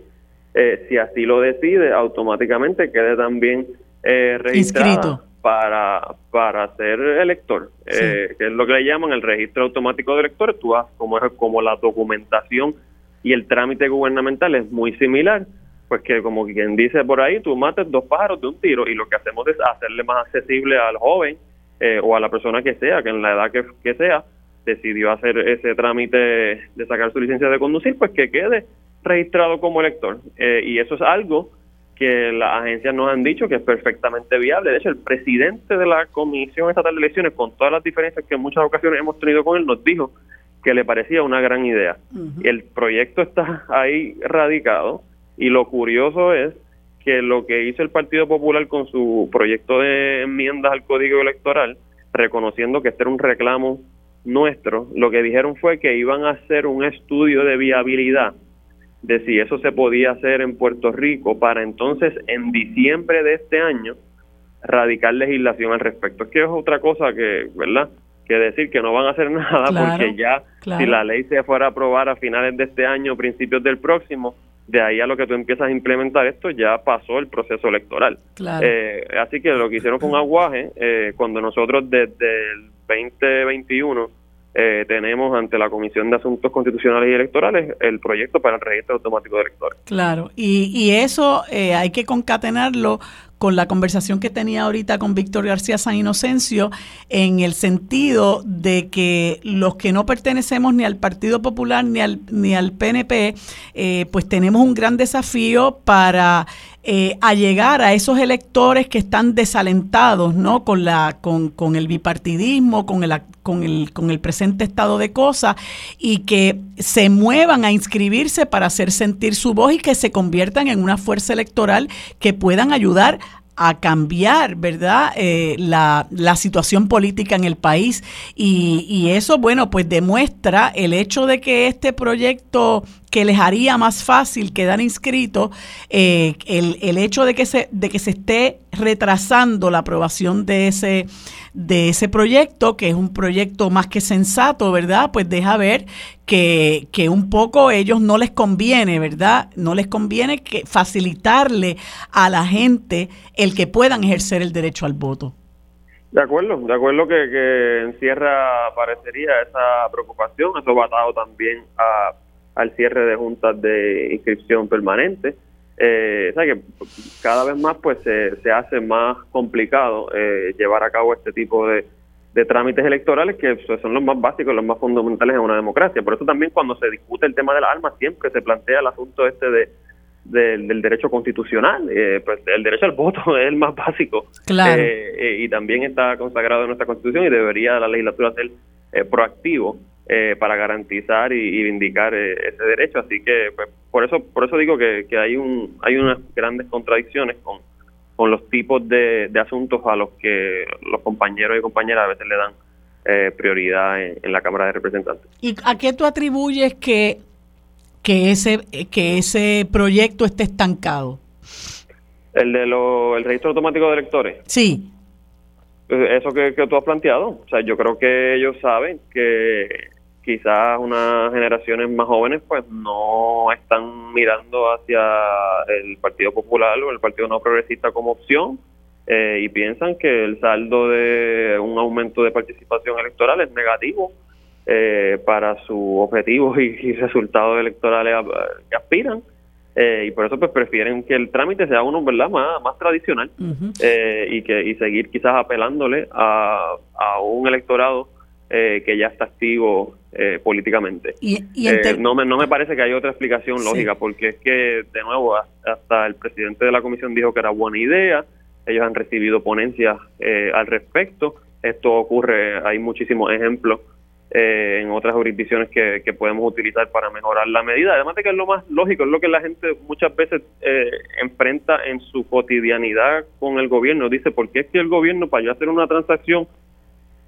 eh, si así lo decide, automáticamente quede también eh, registrado para, para ser elector, eh, que es lo que le llaman el registro automático de electores. Tú vas como, es, como la documentación y el trámite gubernamental es muy similar pues que como quien dice por ahí, tú mates dos pájaros de un tiro y lo que hacemos es hacerle más accesible al joven eh, o a la persona que sea, que en la edad que, sea, decidió hacer ese trámite de sacar su licencia de conducir, pues que quede registrado como elector. Eh, y eso es algo que las agencias nos han dicho que es perfectamente viable. De hecho, el presidente de la Comisión Estatal de Elecciones, con todas las diferencias que en muchas ocasiones hemos tenido con él, nos dijo que le parecía una gran idea. El proyecto está ahí radicado y lo curioso es que lo que hizo el Partido Popular con su proyecto de enmiendas al Código Electoral, reconociendo que este era un reclamo nuestro, lo que dijeron fue que iban a hacer un estudio de viabilidad de si eso se podía hacer en Puerto Rico para entonces en diciembre de este año radicar legislación al respecto. Es que es otra cosa que, ¿verdad? Que decir que no van a hacer [LAUGHS] nada porque ya si la ley se fuera a aprobar a finales de este año, principios del próximo, de ahí a lo que tú empiezas a implementar esto ya pasó el proceso electoral. Eh, así que lo que hicieron con Aguaje, eh, cuando nosotros desde el 2021 eh, tenemos ante la Comisión de Asuntos Constitucionales y Electorales el proyecto para el registro automático de electores. Claro, y, y eso hay que concatenarlo con la conversación que tenía ahorita con Víctor García San Inocencio, en el sentido de que los que no pertenecemos ni al Partido Popular ni al, ni al PNP, eh, pues tenemos un gran desafío para eh, allegar a esos electores que están desalentados ¿no? con, la, con, con el bipartidismo, con el, con, el, con el presente estado de cosas y que se muevan a inscribirse para hacer sentir su voz y que se conviertan en una fuerza electoral que puedan ayudar a cambiar, ¿verdad?, eh, la, la, situación política en el país. Y, y, eso, bueno, pues demuestra el hecho de que este proyecto que les haría más fácil quedar inscritos, eh, el, el, hecho de que, se, de que se esté retrasando la aprobación de ese, de ese proyecto, que es un proyecto más que sensato, ¿verdad? Pues deja ver que, que un poco ellos no les conviene, ¿verdad? No les conviene que facilitarle a la gente el que puedan ejercer el derecho al voto. De acuerdo, de acuerdo que, que encierra, parecería, esa preocupación. Eso va atado también a, al cierre de juntas de inscripción permanente. Eh, o sea que cada vez más pues se, se hace más complicado eh, llevar a cabo este tipo de, de trámites electorales que pues, son los más básicos, los más fundamentales en una democracia. Por eso también cuando se discute el tema de las armas siempre se plantea el asunto este de del, derecho constitucional. Eh, pues el derecho al voto [LAUGHS] es el más básico. Claro. Eh, eh, y también está consagrado en nuestra constitución y debería la legislatura ser proactivo para garantizar y, y vindicar ese derecho. Así que pues, por eso por eso digo que, que hay un hay unas grandes contradicciones con con los tipos de, de asuntos a los que los compañeros y compañeras a veces le dan prioridad en, la Cámara de Representantes. ¿Y a qué tú atribuyes que que ese, que ese proyecto esté estancado? El de lo, el registro automático de electores. Sí. Eso que, que tú has planteado. O sea, yo creo que ellos saben que quizás unas generaciones más jóvenes pues no están mirando hacia el Partido Popular o el Partido No Progresista como opción eh, y piensan que el saldo de un aumento de participación electoral es negativo eh, para sus objetivos y, resultados electorales que aspiran. Eh, y por eso pues prefieren que el trámite sea uno verdad más, más tradicional eh, y que y seguir quizás apelándole a, a un electorado que ya está activo políticamente y, no me no me parece que haya otra explicación lógica porque es que de nuevo hasta el presidente de la comisión dijo que era buena idea ellos han recibido ponencias al respecto esto ocurre hay muchísimos ejemplos eh, en otras jurisdicciones que, podemos utilizar para mejorar la medida. Además de que es lo más lógico, es lo que la gente muchas veces eh, enfrenta en su cotidianidad con el gobierno. Dice, ¿por qué es que el gobierno para yo hacer una transacción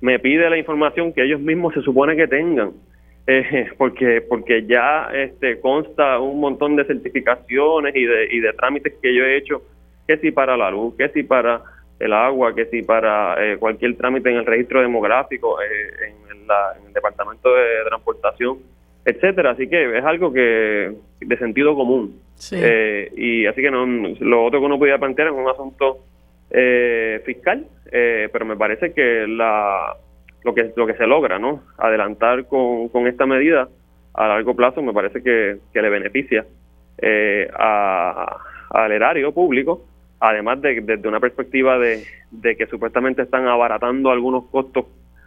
me pide la información que ellos mismos se supone que tengan? Eh, [LAUGHS] porque porque ya este consta un montón de certificaciones y de, y de trámites que yo he hecho, que si para la luz, que si para el agua, que si para cualquier trámite en el registro demográfico, en en el Departamento de Transportación, etcétera. Así que es algo que de sentido común. Eh, y así que no, lo otro que uno podía plantear es un asunto eh, fiscal, eh, pero me parece que la lo que lo que se logra, ¿no? Adelantar con, con esta medida a largo plazo me parece que, le beneficia a, al erario público, además de desde una perspectiva de, de que supuestamente están abaratando algunos costos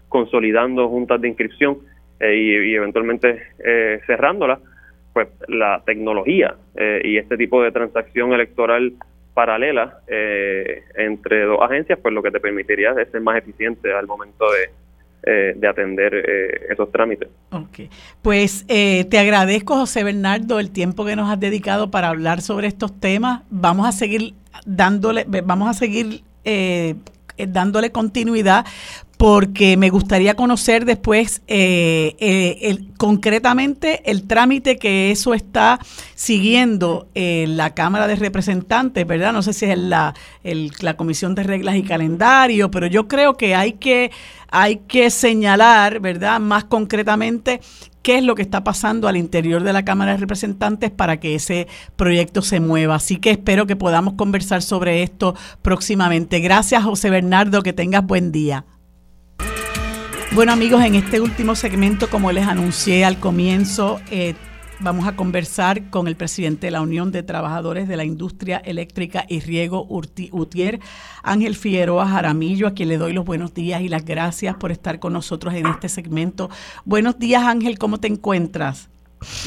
consolidando juntas de inscripción eh, y, eventualmente eh, cerrándolas, pues la tecnología eh, y este tipo de transacción electoral paralela entre dos agencias, pues lo que te permitiría es ser más eficiente al momento de, de atender esos trámites. Ok, pues te agradezco José Bernardo el tiempo que nos has dedicado para hablar sobre estos temas. Vamos a seguir dándole, vamos a seguir dándole continuidad porque me gustaría conocer después eh, eh, concretamente el trámite que eso está siguiendo en la Cámara de Representantes, ¿verdad? No sé si es la, la Comisión de Reglas y Calendario, pero yo creo que hay que, hay que señalar, ¿verdad? Más concretamente qué es lo que está pasando al interior de la Cámara de Representantes para que ese proyecto se mueva. Así que espero que podamos conversar sobre esto próximamente. Gracias, José Bernardo, que tengas buen día. Bueno amigos, en este último segmento, como les anuncié al comienzo, eh, vamos a conversar con el presidente de la Unión de Trabajadores de la Industria Eléctrica y Riego Utier, Ángel Figueroa Jaramillo, a quien le doy los buenos días y las gracias por estar con nosotros en este segmento. Buenos días Ángel, ¿cómo te encuentras?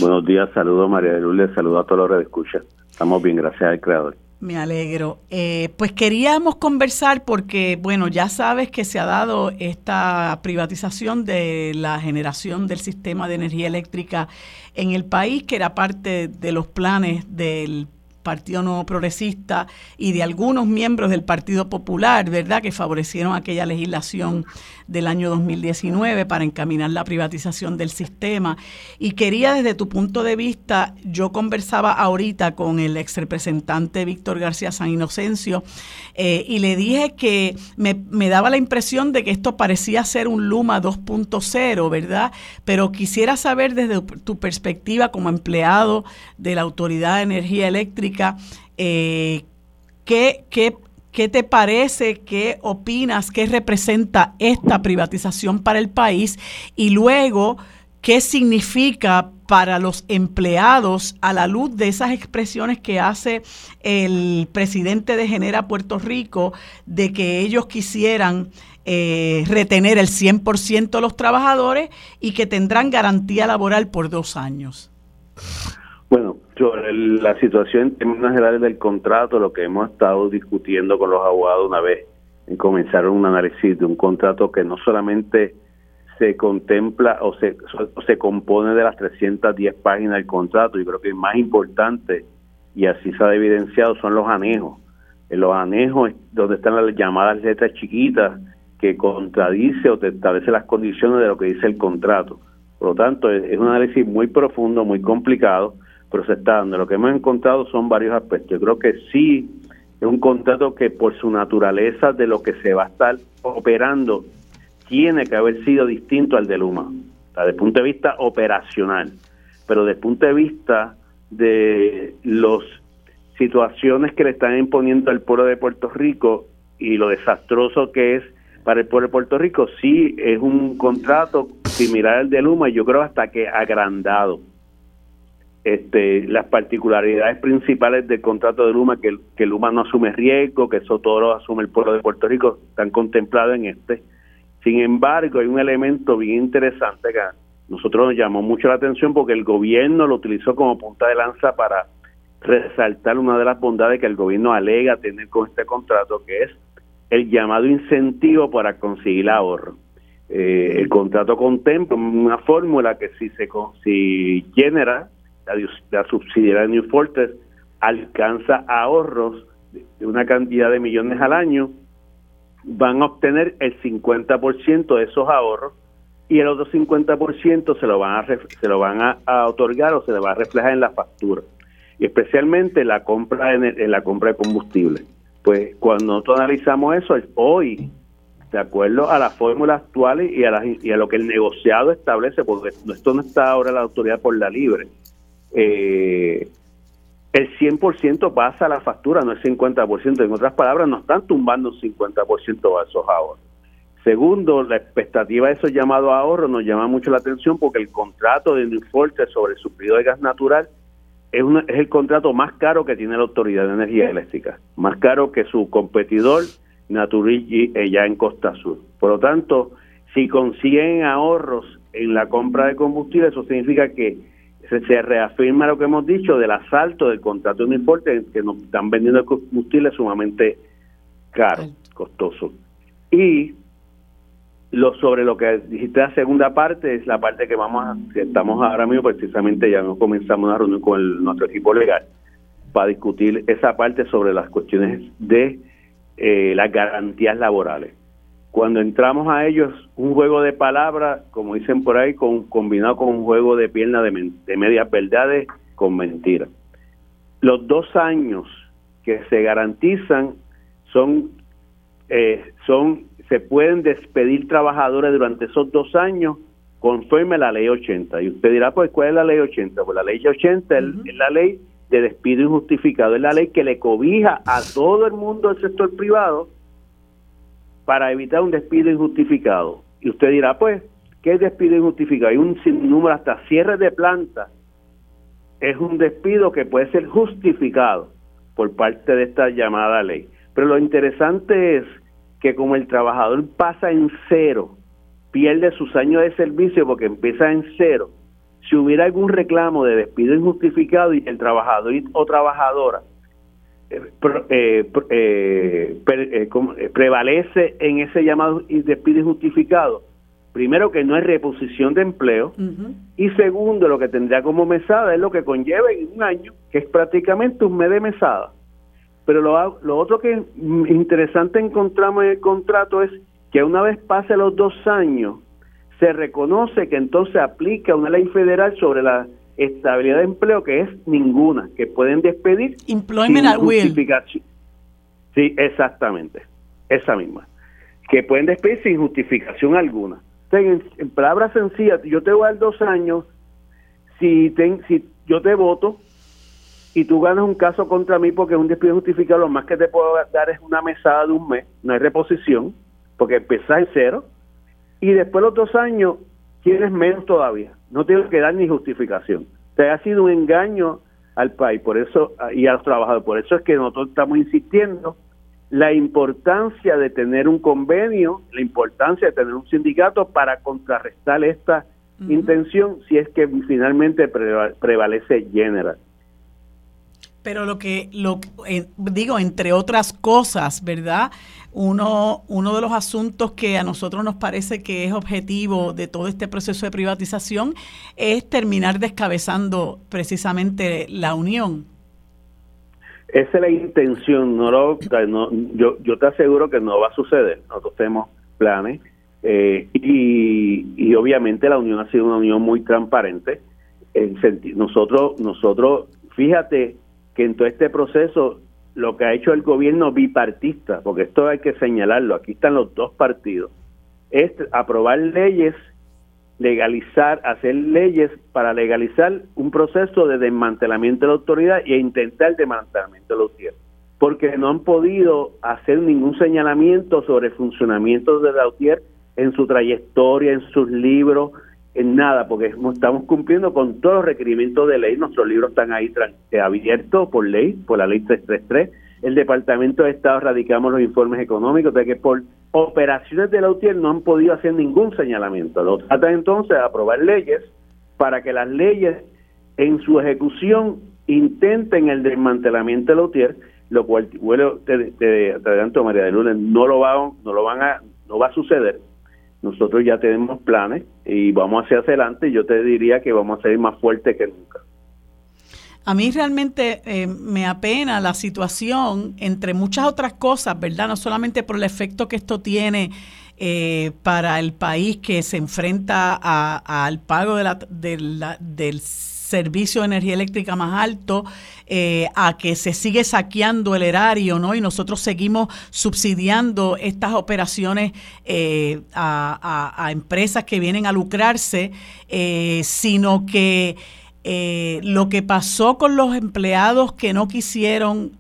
Buenos días, saludos María de Lourdes, saludos a todos los que escuchan. Estamos bien, gracias al Creador. Me alegro. Eh, pues queríamos conversar porque, bueno, ya sabes que se ha dado esta privatización de la generación del sistema de energía eléctrica en el país, que era parte de los planes del Partido Nuevo Progresista y de algunos miembros del Partido Popular, ¿verdad?, que favorecieron aquella legislación del año 2019 para encaminar la privatización del sistema. Y quería, desde tu punto de vista, yo conversaba ahorita con el ex representante Víctor García San Inocencio eh, y le dije que me, me daba la impresión de que esto parecía ser un Luma 2.0, ¿verdad? Pero quisiera saber desde tu perspectiva como empleado de la Autoridad de Energía Eléctrica, eh, ¿qué, ¿Qué te parece? ¿Qué opinas? ¿Qué representa esta privatización para el país? Y luego, ¿qué significa para los empleados a la luz de esas expresiones que hace el presidente de Genera Puerto Rico de que ellos quisieran eh, retener el 100% de los trabajadores y que tendrán garantía laboral por dos años? Bueno, la situación en términos generales del contrato, lo que hemos estado discutiendo con los abogados una vez en comenzar un análisis de un contrato que no solamente se contempla o se, se compone de las 310 páginas del contrato, y creo que más importante, y así se ha evidenciado, son los anejos. En los anejos donde están las llamadas letras chiquitas que contradice o te establece las condiciones de lo que dice el contrato. Por lo tanto, es un análisis muy profundo, muy complicado, pero se está dando. Lo que hemos encontrado son varios aspectos. Yo creo que sí es un contrato que por su naturaleza de lo que se va a estar operando tiene que haber sido distinto al de Luma, desde el punto de vista operacional, pero desde el punto de vista de las situaciones que le están imponiendo al pueblo de Puerto Rico y lo desastroso que es para el pueblo de Puerto Rico, sí es un contrato similar al de Luma, y yo creo hasta que agrandado este, las particularidades principales del contrato de Luma, que, Luma no asume riesgo, que eso todo lo asume el pueblo de Puerto Rico, están contemplados en este. Sin embargo, hay un elemento bien interesante que nosotros nos llamó mucho la atención porque el gobierno lo utilizó como punta de lanza para resaltar una de las bondades que el gobierno alega tener con este contrato, que es el llamado incentivo para conseguir ahorro. Eh, el contrato contempla una fórmula que si se si genera la, subsidiaria de New Fortress alcanza ahorros de una cantidad de millones al año, van a obtener el 50% de esos ahorros y el otro 50% se lo van a se lo van a, otorgar o se le va a reflejar en la factura y especialmente la compra en, la compra de combustible. Pues cuando nosotros analizamos eso hoy de acuerdo a las fórmulas actuales y a, y a lo que el negociado establece, porque esto no está ahora la autoridad por la libre, eh, el 100% pasa a la factura, no el 50%. En otras palabras, no están tumbando un 50% a esos ahorros. Segundo, la expectativa de esos llamados ahorros nos llama mucho la atención porque el contrato de Forte sobre el suplido de gas natural es, el contrato más caro que tiene la Autoridad de Energía Eléctrica, más caro que su competidor Naturigi ya en Costa Sur. Por lo tanto, si consiguen ahorros en la compra de combustible, eso significa que se, reafirma lo que hemos dicho del asalto del contrato de importe que nos están vendiendo el combustible sumamente caro, costoso. Y lo sobre lo que dijiste la segunda parte es la parte que vamos a, que estamos ahora mismo precisamente ya nos comenzamos una reunión con nuestro equipo legal para discutir esa parte sobre las cuestiones de eh, las garantías laborales cuando entramos a ellos, un juego de palabras, como dicen por ahí, con, combinado con un juego de pierna de, de medias verdades con mentiras. Los dos años que se garantizan son, eh, son, se pueden despedir trabajadores durante esos dos años conforme a la ley 80. Y usted dirá, pues, ¿cuál es la ley 80? Pues la ley 80 es la ley de despido injustificado, es la ley que le cobija a todo el mundo del sector privado para evitar un despido injustificado. Y usted dirá, pues, ¿qué es despido injustificado? Hay un número hasta cierre de planta. Es un despido que puede ser justificado por parte de esta llamada ley. Pero lo interesante es que como el trabajador pasa en cero, pierde sus años de servicio porque empieza en cero, si hubiera algún reclamo de despido injustificado y el trabajador o trabajadora eh, eh, eh, prevalece en ese llamado despido injustificado. Primero, que no hay reposición de empleo. Y segundo, lo que tendría como mesada es lo que conlleva en un año, que es prácticamente un mes de mesada. Pero lo, lo otro que interesante encontramos en el contrato es que una vez pase los dos años, se reconoce que entonces aplica una ley federal sobre la estabilidad de empleo que es ninguna, que pueden despedir Employment sin justificación. Sí, exactamente, esa misma. Que pueden despedir sin justificación alguna. En, en, palabras sencillas, yo te voy a dar dos años, si, ten, si yo te voto y tú ganas un caso contra mí porque es un despido justificado, lo más que te puedo dar es una mesada de un mes, no hay reposición, porque empezás en cero, y después los dos años tienes menos todavía, no tienes que dar ni justificación. Te ha sido un engaño al país, por eso, y a los trabajadores, por eso es que nosotros estamos insistiendo la importancia de tener un convenio, la importancia de tener un sindicato para contrarrestar esta intención si es que finalmente prevalece General. Pero lo que, lo digo, entre otras cosas, ¿verdad? Uno, uno de los asuntos que a nosotros nos parece que es objetivo de todo este proceso de privatización es terminar descabezando precisamente la unión. Esa es la intención, no, lo, no yo, yo te aseguro que no va a suceder. Nosotros tenemos planes eh, y, y, obviamente la unión ha sido una unión muy transparente. En nosotros, nosotros, fíjate que en todo este proceso lo que ha hecho el gobierno bipartista, porque esto hay que señalarlo, aquí están los dos partidos, es aprobar leyes, legalizar, hacer leyes para legalizar un proceso de desmantelamiento de la autoridad e intentar el desmantelamiento de la autoridad, porque no han podido hacer ningún señalamiento sobre el funcionamiento de la UTIER en su trayectoria, en sus libros, en nada, porque estamos cumpliendo con todos los requerimientos de ley. Nuestros libros están ahí eh, abiertos por ley, por la ley 333. El Departamento de Estado radicamos los informes económicos de que por operaciones de la UTIER no han podido hacer ningún señalamiento. Lo tratan entonces de aprobar leyes para que las leyes en su ejecución intenten el desmantelamiento de la UTIER, lo cual, bueno, te, te, adelanto, María de Luna, no lo, va, no lo van a, no va a suceder nosotros ya tenemos planes y vamos hacia adelante y yo te diría que vamos a ser más fuertes que nunca. A mí realmente eh, me apena la situación, entre muchas otras cosas, ¿verdad? No solamente por el efecto que esto tiene eh, para el país que se enfrenta al pago de la, de la, del servicio de energía eléctrica más alto, eh, a que se sigue saqueando el erario, ¿no? Y nosotros seguimos subsidiando estas operaciones eh, a, empresas que vienen a lucrarse, eh, sino que lo que pasó con los empleados que no quisieron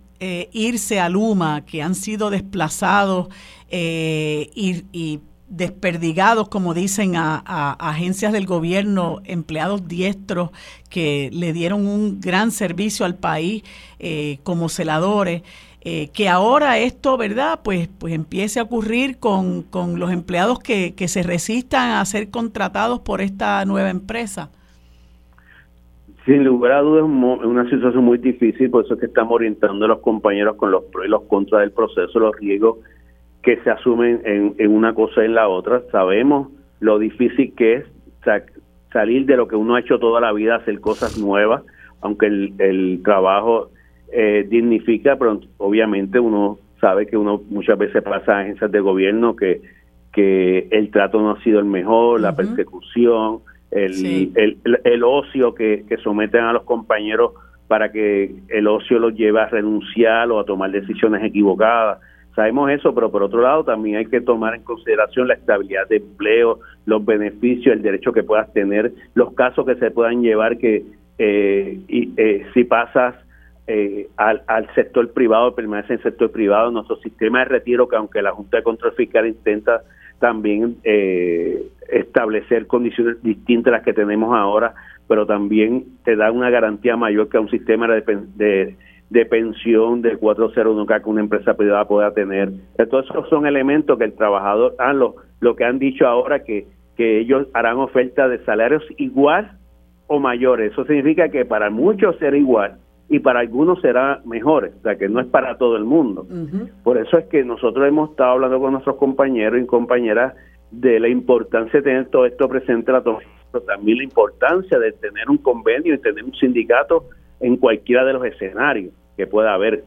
irse a Luma, que han sido desplazados y desperdigados, como dicen, a, agencias del gobierno, empleados diestros que le dieron un gran servicio al país eh, como celadores. Eh, que ahora esto, ¿verdad? Pues, pues empiece a ocurrir con, con los empleados que, que se resistan a ser contratados por esta nueva empresa. Sin lugar a dudas es una situación muy difícil, por eso es que estamos orientando a los compañeros con los pros y los contras del proceso, los riesgos que se asumen en, una cosa y en la otra. Sabemos lo difícil que es salir de lo que uno ha hecho toda la vida, hacer cosas nuevas, aunque el, trabajo eh, dignifica, pero obviamente uno sabe que uno muchas veces pasa a agencias de gobierno que, que el trato no ha sido el mejor, la persecución, el, el, el, ocio que, que someten a los compañeros para que el ocio los lleve a renunciar o a tomar decisiones equivocadas. Sabemos eso, pero por otro lado también hay que tomar en consideración la estabilidad de empleo, los beneficios, el derecho que puedas tener, los casos que se puedan llevar que eh, y, eh, si pasas eh, al, al, sector privado, permanece en el sector privado, nuestro sistema de retiro, que aunque la Junta de Control Fiscal intenta también establecer condiciones distintas a las que tenemos ahora, pero también te da una garantía mayor que a un sistema de, de de pensión del 401 que una empresa privada pueda tener. Entonces, esos son elementos que el trabajador, ah, lo, lo que han dicho ahora, que, que ellos harán oferta de salarios igual o mayores. Eso significa que para muchos será igual y para algunos será mejor, o sea que no es para todo el mundo. Por eso es que nosotros hemos estado hablando con nuestros compañeros y compañeras de la importancia de tener todo esto presente, pero también la importancia de tener un convenio y tener un sindicato en cualquiera de los escenarios que pueda haber.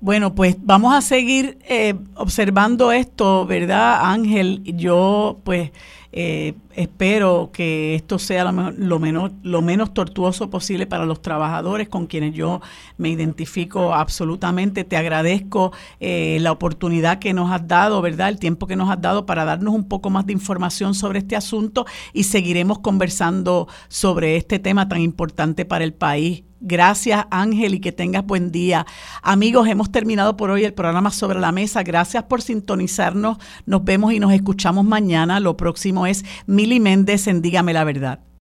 Bueno, pues vamos a seguir eh, observando esto, ¿verdad, Ángel? Yo, pues, eh, espero que esto sea lo, lo, menos, tortuoso posible para los trabajadores con quienes yo me identifico absolutamente. Te agradezco eh, la oportunidad que nos has dado, ¿verdad? El tiempo que nos has dado para darnos un poco más de información sobre este asunto y seguiremos conversando sobre este tema tan importante para el país Gracias Ángel y que tengas buen día. Amigos, hemos terminado por hoy el programa sobre la mesa. Gracias por sintonizarnos. Nos vemos y nos escuchamos mañana. Lo próximo es Mili Méndez en Dígame la verdad.